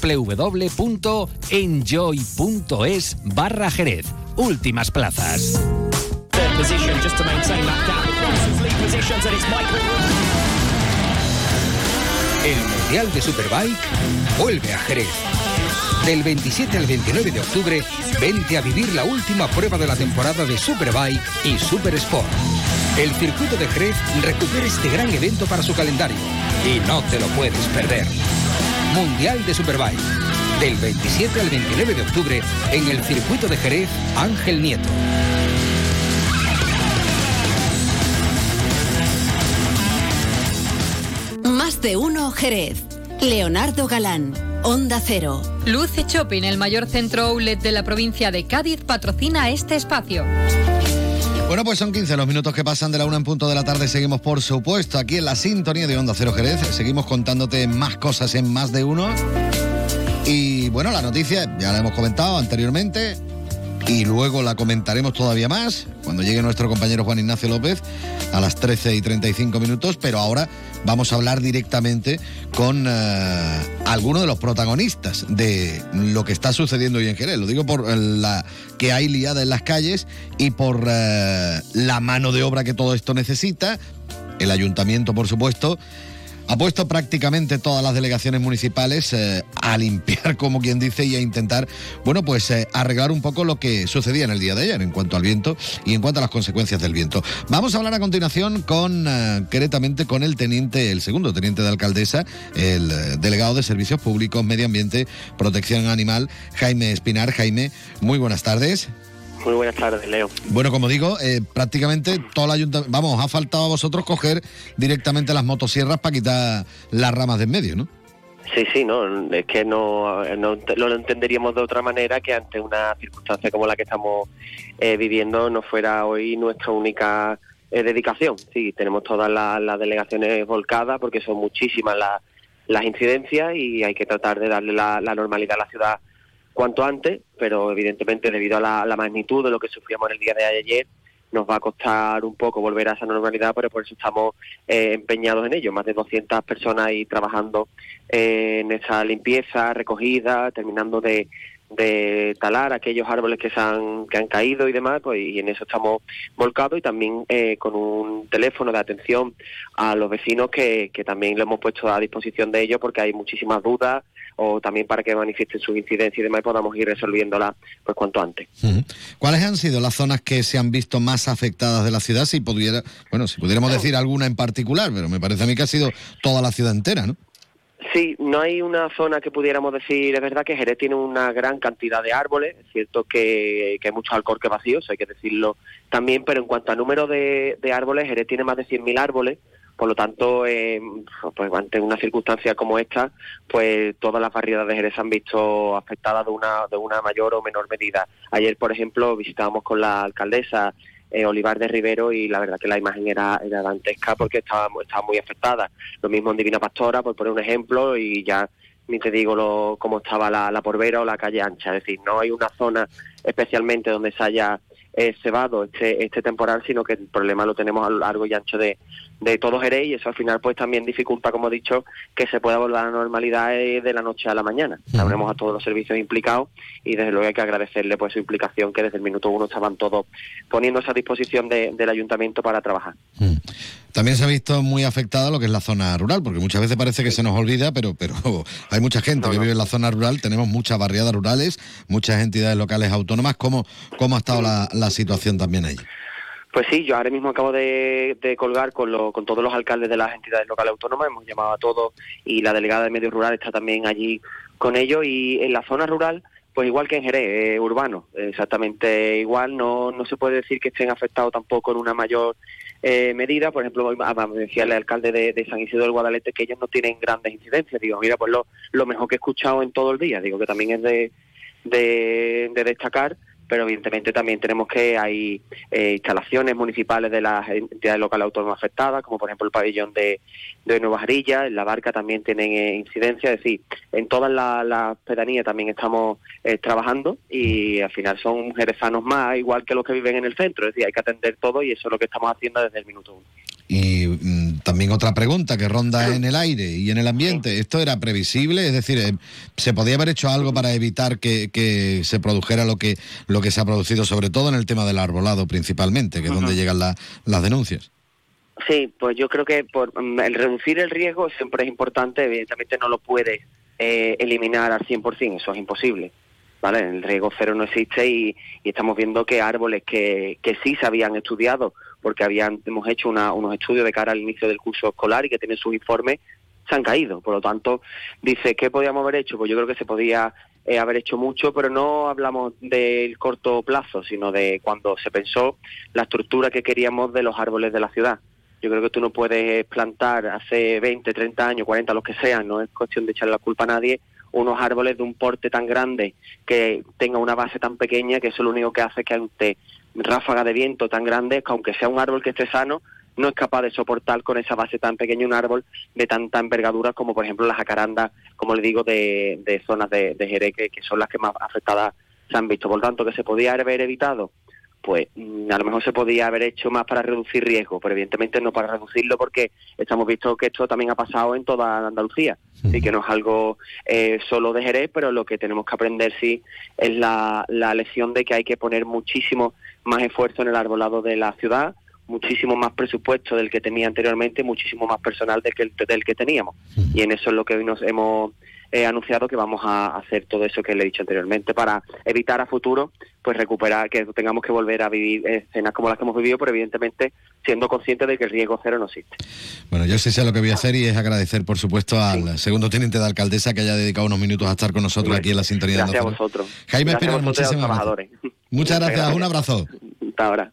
www.enjoy.es barra Jerez. Últimas plazas. El Mundial de Superbike vuelve a Jerez. Del 27 al 29 de octubre, vente a vivir la última prueba de la temporada de Superbike y Super Sport. El circuito de Jerez recupera este gran evento para su calendario y no te lo puedes perder. Mundial de Superbike. Del 27 al 29 de octubre en el circuito de Jerez Ángel Nieto. Más de uno Jerez. Leonardo Galán, Onda Cero. Luce Shopping, el mayor centro outlet de la provincia de Cádiz, patrocina este espacio. Bueno, pues son 15 los minutos que pasan de la una en punto de la tarde. Seguimos, por supuesto, aquí en la sintonía de Onda Cero Jerez. Seguimos contándote más cosas en más de uno. Y bueno, la noticia ya la hemos comentado anteriormente y luego la comentaremos todavía más cuando llegue nuestro compañero Juan Ignacio López a las 13 y 35 minutos, pero ahora vamos a hablar directamente con eh, algunos de los protagonistas de lo que está sucediendo hoy en Jerez. Lo digo por la que hay liada en las calles y por eh, la mano de obra que todo esto necesita. El ayuntamiento, por supuesto, ha puesto prácticamente todas las delegaciones municipales eh, a limpiar, como quien dice, y a intentar, bueno, pues eh, arreglar un poco lo que sucedía en el día de ayer en cuanto al viento y en cuanto a las consecuencias del viento. Vamos a hablar a continuación con, eh, con el teniente, el segundo teniente de alcaldesa, el delegado de Servicios Públicos, Medio Ambiente, Protección Animal, Jaime Espinar. Jaime, muy buenas tardes. Muy buenas tardes, Leo. Bueno, como digo, eh, prácticamente todo el ayuntamiento, vamos, ha faltado a vosotros coger directamente las motosierras para quitar las ramas de en medio, ¿no? Sí, sí, no, es que no, no, lo entenderíamos de otra manera que ante una circunstancia como la que estamos eh, viviendo no fuera hoy nuestra única eh, dedicación. Sí, tenemos todas las, las delegaciones volcadas porque son muchísimas las, las incidencias y hay que tratar de darle la, la normalidad a la ciudad cuanto antes, pero evidentemente debido a la, magnitud de lo que sufríamos en el día de ayer, nos va a costar un poco volver a esa normalidad, pero por eso estamos eh, empeñados en ello. Más de 200 personas ahí trabajando eh, en esa limpieza, recogida, terminando de, de talar aquellos árboles que se han, que han caído y demás, pues, y en eso estamos volcados y también eh, con un teléfono de atención a los vecinos que, que también lo hemos puesto a disposición de ellos porque hay muchísimas dudas o también para que manifiesten sus incidencias y demás y podamos ir resolviéndolas pues cuanto antes. ¿Cuáles han sido las zonas que se han visto más afectadas de la ciudad? Si pudiera, bueno, si pudiéramos decir alguna en particular, pero me parece a mí que ha sido toda la ciudad entera, ¿no? Sí, no hay una zona que pudiéramos decir, es verdad que Jerez tiene una gran cantidad de árboles, es cierto que, que hay muchos alcorques vacíos, hay que decirlo también, pero en cuanto a número de, de árboles, Jerez tiene más de 100.000 árboles, por lo tanto, eh, pues ante una circunstancia como esta, pues todas las barriadas de Jerez se han visto afectadas de una, de una mayor o menor medida. Ayer, por ejemplo, visitábamos con la alcaldesa eh, Olivar de Rivero y la verdad que la imagen era, era dantesca porque estaba, estaba muy afectada. Lo mismo en Divina Pastora, por poner un ejemplo, y ya ni te digo lo, cómo estaba la, la Porbera o la calle ancha. Es decir, no hay una zona especialmente donde se haya eh, cebado este, este temporal, sino que el problema lo tenemos a lo largo y ancho de, de todo Jerez y eso al final pues también dificulta, como he dicho, que se pueda volver a la normalidad eh, de la noche a la mañana. Sabremos a todos los servicios implicados y desde luego hay que agradecerle pues su implicación que desde el minuto uno estaban todos poniéndose a disposición de- del ayuntamiento para trabajar. También se ha visto muy afectada lo que es la zona rural, porque muchas veces parece que se nos olvida, pero, pero hay mucha gente que vive en la zona rural, tenemos muchas barriadas rurales, muchas entidades locales autónomas. ¿Cómo, cómo ha estado la, la situación también ahí? Pues sí, yo ahora mismo acabo de, colgar con, lo- con todos los alcaldes de las entidades locales autónomas, hemos llamado a todos y la delegada de Medio Rural está también allí con ellos y en la zona rural, pues igual que en Jerez, eh, urbano, exactamente igual, no, no se puede decir que estén afectados tampoco en una mayor eh, medidas. Por ejemplo, me decía el alcalde de, San Isidro del Guadalete que ellos no tienen grandes incidencias. Digo, mira, pues lo, lo mejor que he escuchado en todo el día. Digo que también es de, de destacar pero evidentemente también tenemos que hay eh, instalaciones municipales de las entidades locales autónomas afectadas, como por ejemplo el pabellón de, de Nuevas Arillas, en la barca también tienen eh, incidencia, es decir, en todas las pedanías también estamos eh, trabajando y al final son jerezanos más, igual que los que viven en el centro, es decir, hay que atender todo y eso es lo que estamos haciendo desde el minuto uno. Mm, también otra pregunta que ronda en el aire y en el ambiente. ¿Esto era previsible? Es decir, eh, ¿se podía haber hecho algo para evitar que, se produjera lo que, lo que se ha producido, sobre todo en el tema del arbolado principalmente, que es donde llegan las denuncias? Sí, pues yo creo que por, mm, el reducir el riesgo siempre es importante. Evidentemente no lo puedes eh, eliminar al 100%, eso es imposible. ¿vale? El riesgo cero no existe y, estamos viendo que árboles que, que sí se habían estudiado porque habían, hemos hecho unos estudios de cara al inicio del curso escolar y que tienen sus informes, se han caído. Por lo tanto, dice, ¿qué podíamos haber hecho? Pues yo creo que se podía eh, haber hecho mucho, pero no hablamos del corto plazo, sino de cuando se pensó la estructura que queríamos de los árboles de la ciudad. Yo creo que tú no puedes plantar hace 20, 30 años, 40, los que sean, no es cuestión de echarle la culpa a nadie, unos árboles de un porte tan grande que tenga una base tan pequeña que eso lo único que hace que ante ráfaga de viento tan grande que aunque sea un árbol que esté sano no es capaz de soportar con esa base tan pequeña un árbol de tanta envergadura como por ejemplo las jacarandas, como le digo, de, de zonas de, de Jerez que, que son las que más afectadas se han visto. Por lo tanto, que se podía haber evitado pues mm, a lo mejor se podía haber hecho más para reducir riesgo, pero evidentemente no para reducirlo porque estamos visto que esto también ha pasado en toda Andalucía, así que no es algo eh, solo de Jerez, pero lo que tenemos que aprender sí es la, la lección de que hay que poner muchísimo más esfuerzo en el arbolado de la ciudad, muchísimo más presupuesto del que tenía anteriormente, muchísimo más personal del que, del que teníamos. Y en eso es lo que hoy nos hemos he anunciado que vamos a hacer todo eso que le he dicho anteriormente para evitar a futuro pues recuperar que tengamos que volver a vivir escenas como las que hemos vivido, pero evidentemente siendo conscientes de que el riesgo cero no existe. Bueno, yo sí sé lo que voy a hacer y es agradecer, por supuesto, al segundo teniente de alcaldesa que haya dedicado unos minutos a estar con nosotros aquí en la sintonía. Gracias a vosotros. Jaime Espinal, muchísimas gracias. Muchas gracias, un abrazo. Hasta ahora.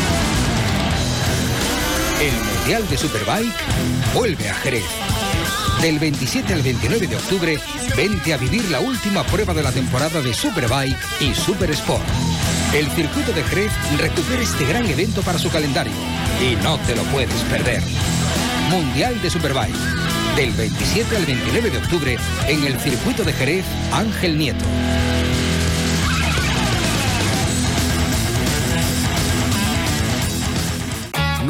El Mundial de Superbike vuelve a Jerez. Del 27 al 29 de octubre, vente a vivir la última prueba de la temporada de Superbike y Super Sport. El circuito de Jerez recupera este gran evento para su calendario y no te lo puedes perder. Mundial de Superbike. Del 27 al 29 de octubre en el circuito de Jerez Ángel Nieto.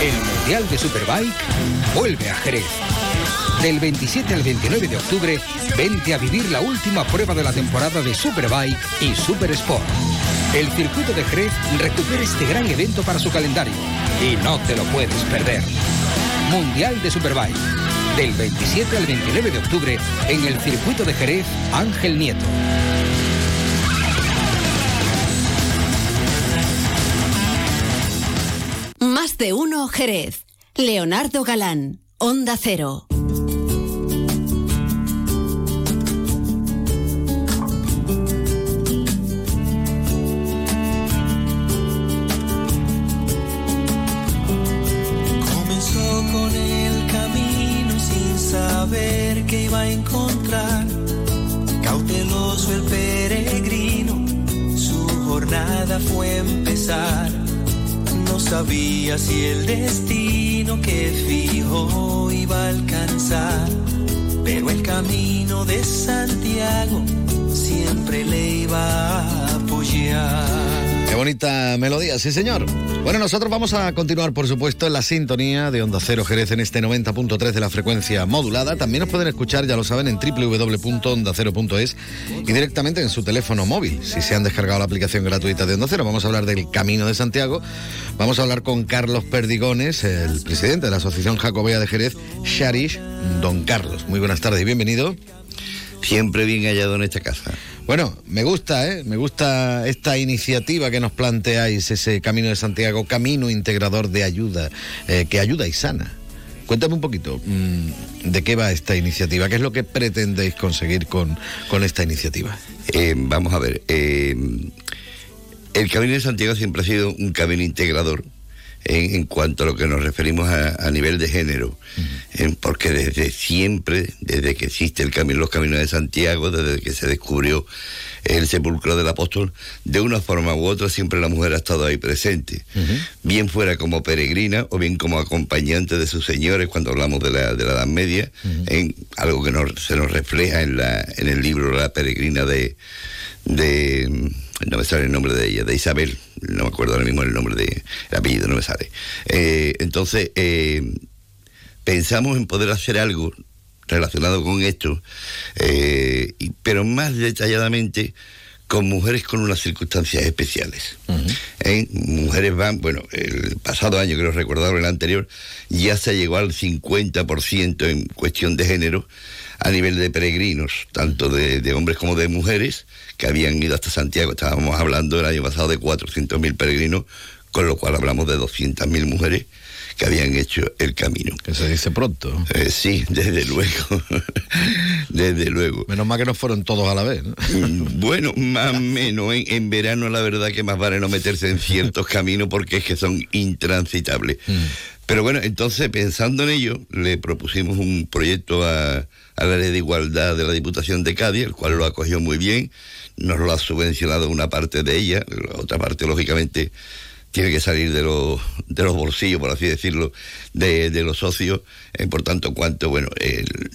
El Mundial de Superbike vuelve a Jerez. Del 27 al 29 de octubre, vente a vivir la última prueba de la temporada de Superbike y Super Sport. El circuito de Jerez recupera este gran evento para su calendario y no te lo puedes perder. Mundial de Superbike. Del 27 al 29 de octubre en el circuito de Jerez Ángel Nieto. de 1 Jerez. Leonardo Galán, Onda Cero. Comenzó con el camino sin saber que iba a encontrar. Cauteloso el peregrino, su jornada fue empezar. Sabía si el destino que fijo iba a alcanzar, pero el camino de Santiago siempre le iba a apoyar. Qué bonita melodía, sí señor. Bueno, nosotros vamos a continuar, por supuesto, en la sintonía de Onda Cero Jerez en este 90.3 de la frecuencia modulada. También nos pueden escuchar, ya lo saben, en www.ondacero.es y directamente en su teléfono móvil, si se han descargado la aplicación gratuita de Onda Cero. Vamos a hablar del Camino de Santiago. Vamos a hablar con Carlos Perdigones, el presidente de la Asociación Jacobea de Jerez, Sharish. Don Carlos, muy buenas tardes y bienvenido. Siempre bien hallado en esta casa. Bueno, me gusta, ¿eh? Me gusta esta iniciativa que nos planteáis, ese Camino de Santiago, camino integrador de ayuda, eh, que ayuda y sana. Cuéntame un poquito mm, de qué va esta iniciativa, qué es lo que pretendéis conseguir con, con esta iniciativa. Eh, vamos a ver, eh, el Camino de Santiago siempre ha sido un camino integrador en, cuanto a lo que nos referimos a, nivel de género, porque desde siempre, desde que existe el camino, los caminos de Santiago, desde que se descubrió el sepulcro del apóstol, de una forma u otra siempre la mujer ha estado ahí presente, bien fuera como peregrina o bien como acompañante de sus señores cuando hablamos de la, de la Edad Media, en algo que se nos refleja en, la, en el libro La peregrina de, de no me sale el nombre de ella, de Isabel, no me acuerdo ahora mismo el nombre de el apellido, no me sale. Eh, entonces, eh, pensamos en poder hacer algo relacionado con esto, eh, pero más detalladamente con mujeres con unas circunstancias especiales. Mujeres van, bueno, el pasado año, creo recordar, el anterior, ya se llegó al 50% en cuestión de género a nivel de peregrinos, tanto de hombres como de mujeres, que habían ido hasta Santiago. Estábamos hablando el año pasado de 400.000 peregrinos, con lo cual hablamos de 200.000 mujeres que habían hecho el camino. Que se dice pronto. Eh, sí, desde luego. desde luego. Menos mal que no fueron todos a la vez. ¿no? Mm, bueno, más o menos. En, verano la verdad que más vale no meterse en ciertos caminos porque es que son intransitables. Mm. Pero bueno, entonces pensando en ello, le propusimos un proyecto a, la ley de igualdad de la Diputación de Cádiz, el cual lo acogió muy bien nos lo ha subvencionado una parte de ella, la otra parte, lógicamente, tiene que salir de los, de los bolsillos, por así decirlo, de, de los socios. Eh, por tanto, cuanto, bueno,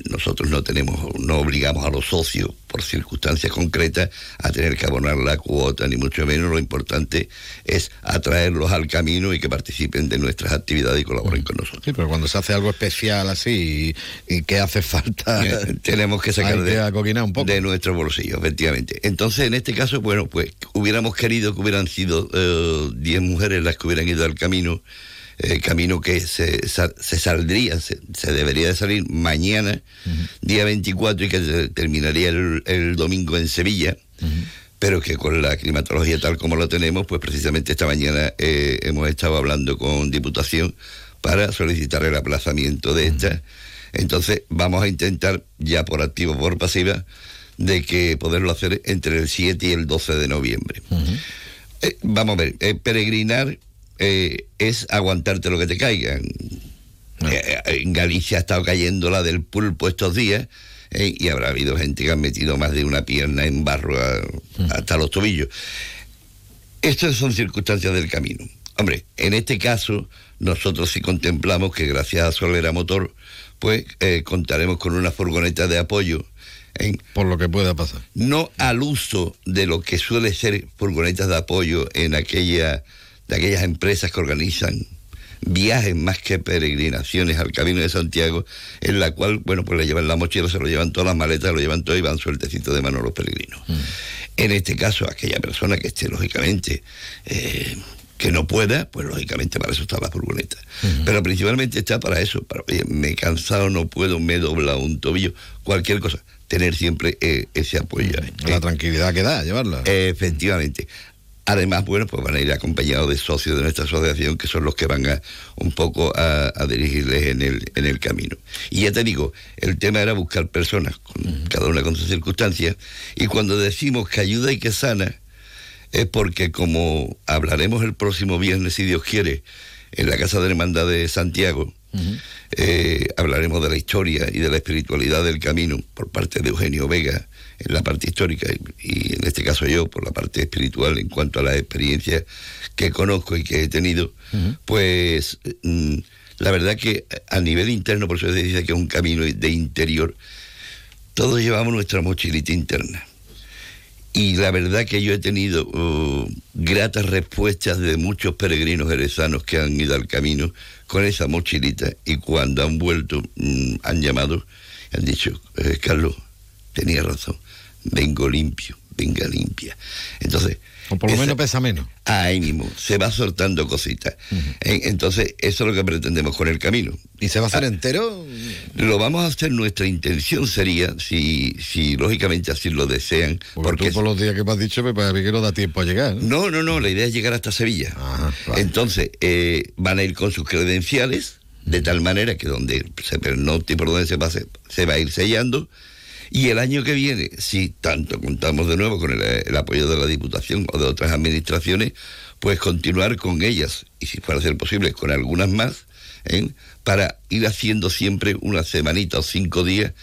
nosotros no tenemos, no obligamos a los socios, por circunstancias concretas, a tener que abonar la cuota, ni mucho menos. Lo importante es atraerlos al camino y que participen de nuestras actividades y colaboren con nosotros. Sí, pero cuando se hace algo especial así y, que hace falta... Eh, tenemos que sacar de, un poco. de nuestro bolsillo, efectivamente. Entonces, en este caso, bueno, pues hubiéramos querido que hubieran sido 10 eh, mujeres las que hubieran ido al camino el camino que se, se saldría, se, debería de salir mañana, día 24, y que terminaría el, domingo en Sevilla. Pero que con la climatología tal como lo tenemos, pues precisamente esta mañana eh, hemos estado hablando con Diputación para solicitar el aplazamiento de esta. Entonces vamos a intentar, ya por activo o por pasiva, de que poderlo hacer entre el 7 y el 12 de noviembre. Eh, vamos a ver, eh, peregrinar eh, es aguantarte lo que te caiga. Ah. Eh, en Galicia ha estado cayendo la del pulpo estos días eh, y habrá habido gente que ha metido más de una pierna en barro mm. hasta los tobillos. Estas son circunstancias del camino. Hombre, en este caso, nosotros sí contemplamos que gracias a Solera Motor, pues contaremos con una furgoneta de apoyo. Por lo que pueda pasar. No al uso de lo que suele ser furgonetas de apoyo en aquella de aquellas empresas que organizan viajes más que peregrinaciones al Camino de Santiago, en la cual, bueno, pues le llevan la mochila, se lo llevan todas las maletas, lo llevan todo y van sueltecitos de mano los peregrinos. Mm. En este caso, aquella persona que esté, lógicamente, eh, que no pueda, pues lógicamente para eso está la furgoneta. Mm. Pero principalmente está para eso, para, me he cansado, no puedo, me he doblado un tobillo, cualquier cosa tener siempre eh, ese apoyo. La tranquilidad que da llevarla. efectivamente. Además, bueno, pues van a ir acompañados de socios de nuestra asociación, que son los que van a un poco a, dirigirles en el, en el camino. Y ya te digo, el tema era buscar personas, con, cada una con sus circunstancias, y cuando decimos que ayuda y que sana, es porque como hablaremos el próximo viernes, si Dios quiere, en la Casa de Hermandad de Santiago, Eh, hablaremos de la historia y de la espiritualidad del camino por parte de Eugenio Vega en la parte histórica y, en este caso yo por la parte espiritual en cuanto a las experiencias que conozco y que he tenido, pues mm, la verdad que a nivel interno, por eso se dice que es un camino de interior, todos llevamos nuestra mochilita interna. Y la verdad que yo he tenido uh, gratas respuestas de muchos peregrinos jerezanos que han ido al camino con esa mochilita y cuando han vuelto mm, han llamado y han dicho, eh, Carlos, tenía razón, vengo limpio, venga limpia. Entonces... O por lo menos pesa menos. Ahí mismo, se va soltando cositas. Entonces, eso es lo que pretendemos con el camino. ¿Y se va a hacer ah, entero? Lo vamos a hacer, nuestra intención sería, si, si lógicamente así lo desean. Porque, tú por los días que me has dicho, me parece que no da tiempo a llegar. No, no, no, la idea es llegar hasta Sevilla. Entonces, eh, van a ir con sus credenciales, de tal manera que donde se pernote y por donde se pase, se va a ir sellando y el año que viene, si tanto contamos de nuevo con el, apoyo de la Diputación o de otras administraciones, pues continuar con ellas y si fuera a ser posible con algunas más, ¿eh? para ir haciendo siempre una semanita o cinco días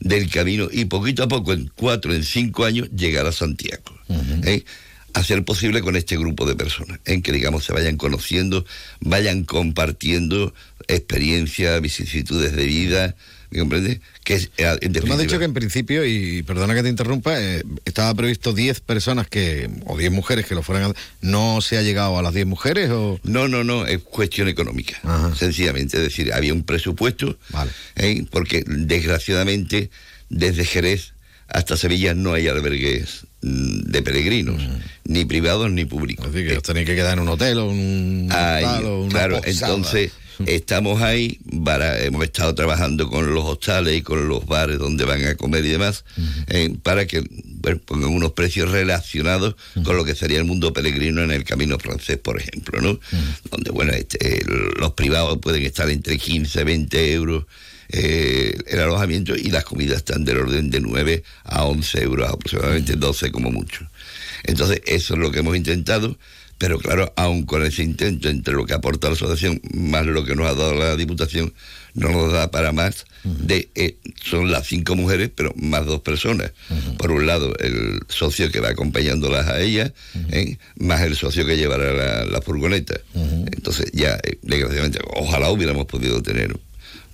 del camino y poquito a poco, en cuatro, en cinco años, llegar a Santiago. ¿eh? Hacer posible con este grupo de personas, en que digamos se vayan conociendo, vayan compartiendo experiencias, vicisitudes de vida, ¿Me comprende? Que es, eh, me has dicho que en principio, y perdona que te interrumpa, eh, estaba previsto 10 personas que, o 10 mujeres que lo fueran a... ¿No se ha llegado a las 10 mujeres o...? No, no, no, es cuestión económica, sencillamente. Es decir, había un presupuesto, vale. ¿eh? porque desgraciadamente desde Jerez hasta Sevilla no hay albergues mm, de peregrinos, ni privados ni públicos. Es decir, que os tenéis que quedar en un hotel o un... o una claro, entonces Estamos ahí, para, hemos estado trabajando con los hostales y con los bares donde van a comer y demás, eh, para que pongan unos precios relacionados con lo que sería el mundo peregrino en el camino francés, por ejemplo, ¿no? Donde, bueno, este, los privados pueden estar entre 15, 20 euros. Eh, el alojamiento y las comidas están del orden de 9 a 11 euros, aproximadamente 12 como mucho. Entonces, eso es lo que hemos intentado pero claro, aún con ese intento entre lo que aporta la asociación más lo que nos ha dado la Diputación, no nos da para más. de eh, Son las cinco mujeres, pero más dos personas. Por un lado, el socio que va acompañándolas a ellas, ¿eh? más el socio que llevará la, furgoneta. Entonces, ya, eh, desgraciadamente, ojalá hubiéramos podido tener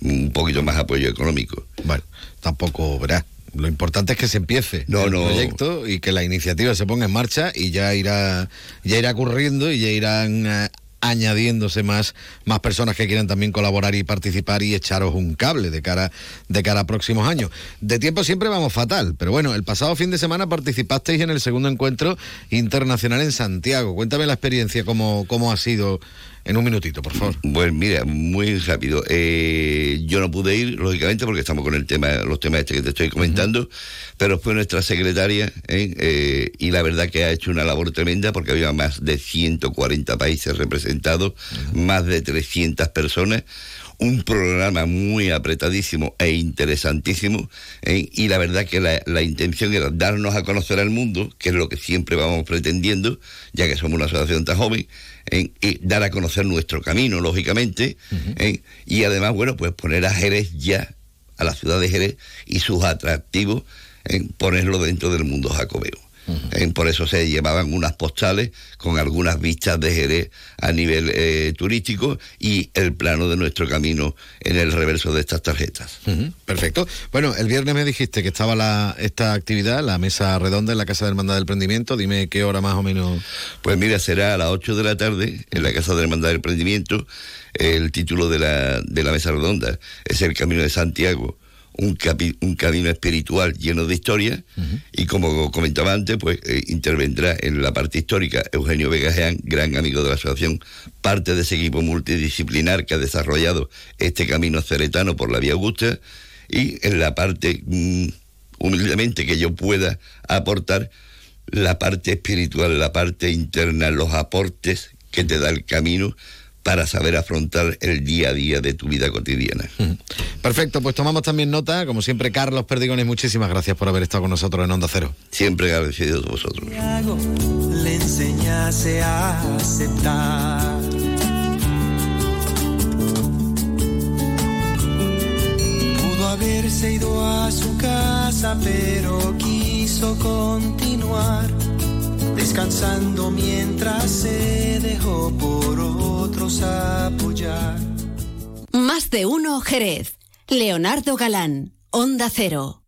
un poquito más apoyo económico. Bueno, tampoco, verás lo importante es que se empiece el proyecto y que la iniciativa se ponga en marcha y ya irá, ya irá ocurriendo y ya irán eh, añadiéndose más, más personas que quieran también colaborar y participar y echaros un cable de cara, de cara a próximos años. De tiempo siempre vamos fatal, pero bueno, el pasado fin de semana participasteis en el segundo encuentro internacional en Santiago. Cuéntame la experiencia, cómo, cómo ha sido en un minutito, por favor. Pues mira, muy rápido. Eh, yo no pude ir, lógicamente, porque estamos con el tema, los temas este que te estoy comentando, pero fue nuestra secretaria ¿eh? Eh, y la verdad que ha hecho una labor tremenda porque había más de 140 países representados, más de 300 personas un programa muy apretadísimo e interesantísimo y la verdad que la, intención era darnos a conocer al mundo, que es lo que siempre vamos pretendiendo, ya que somos una asociación tan joven, y dar a conocer nuestro camino, lógicamente, y además, bueno, pues poner a Jerez ya, a la ciudad de Jerez y sus atractivos, en ponerlo dentro del mundo jacobeo por eso se llevaban unas postales con algunas vistas de Jerez a nivel eh, turístico y el plano de nuestro camino en el reverso de estas tarjetas. Perfecto. Bueno, el viernes me dijiste que estaba la, esta actividad, la mesa redonda en la Casa del Hermandad del Emprendimiento. Dime qué hora más o menos. Pues mira, será a las 8 de la tarde en la Casa del Hermandad del Emprendimiento. El título de la, de la mesa redonda es El Camino de Santiago un, un camino espiritual lleno de historia y como comentaba antes, pues eh, intervendrá en la parte histórica. Eugenio Vegajean, gran amigo de la asociación, parte de ese equipo multidisciplinar que ha desarrollado este camino ceretano por la Vía Augusta y en la parte, mm, humildemente, que yo pueda aportar la parte espiritual, la parte interna, los aportes que te da el camino para saber afrontar el día a día de tu vida cotidiana. Perfecto, pues tomamos también nota. Como siempre, Carlos Perdigones, muchísimas gracias por haber estado con nosotros en Onda Cero. Siempre agradecido a vosotros. Le enseñase a aceptar Pudo haberse ido a su casa, pero quiso continuar, descansando mientras se dejó por otros apoyar. Más de uno Jerez. Leonardo Galán, Onda Cero.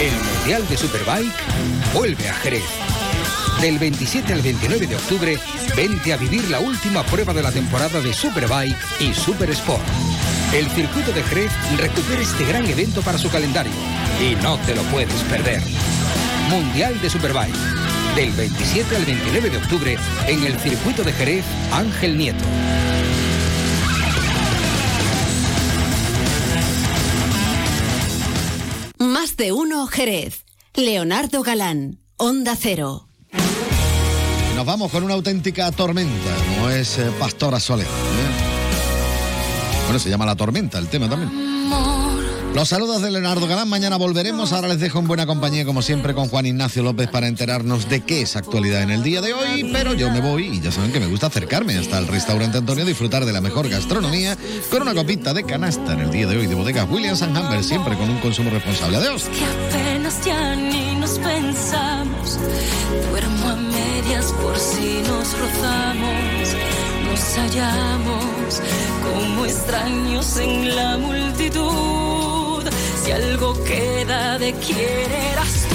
El Mundial de Superbike vuelve a Jerez. Del 27 al 29 de octubre, vente a vivir la última prueba de la temporada de Superbike y Super Sport. El circuito de Jerez recupera este gran evento para su calendario y no te lo puedes perder. Mundial de Superbike. Del 27 al 29 de octubre en el circuito de Jerez Ángel Nieto. Más de uno Jerez. Leonardo Galán, Onda Cero. Nos vamos con una auténtica tormenta, como es eh, Pastora Soler. ¿eh? Bueno, se llama La Tormenta el tema también. Los saludos de Leonardo Galán. Mañana volveremos. Ahora les dejo en buena compañía, como siempre, con Juan Ignacio López para enterarnos de qué es actualidad en el día de hoy. Pero yo me voy y ya saben que me gusta acercarme hasta el restaurante Antonio, disfrutar de la mejor gastronomía con una copita de canasta en el día de hoy de bodegas Williams and Humber, siempre con un consumo responsable. Adiós. que apenas ya ni nos pensamos. Duermo a medias por si nos rozamos, nos hallamos como extraños en la multitud. Si algo queda de quién eras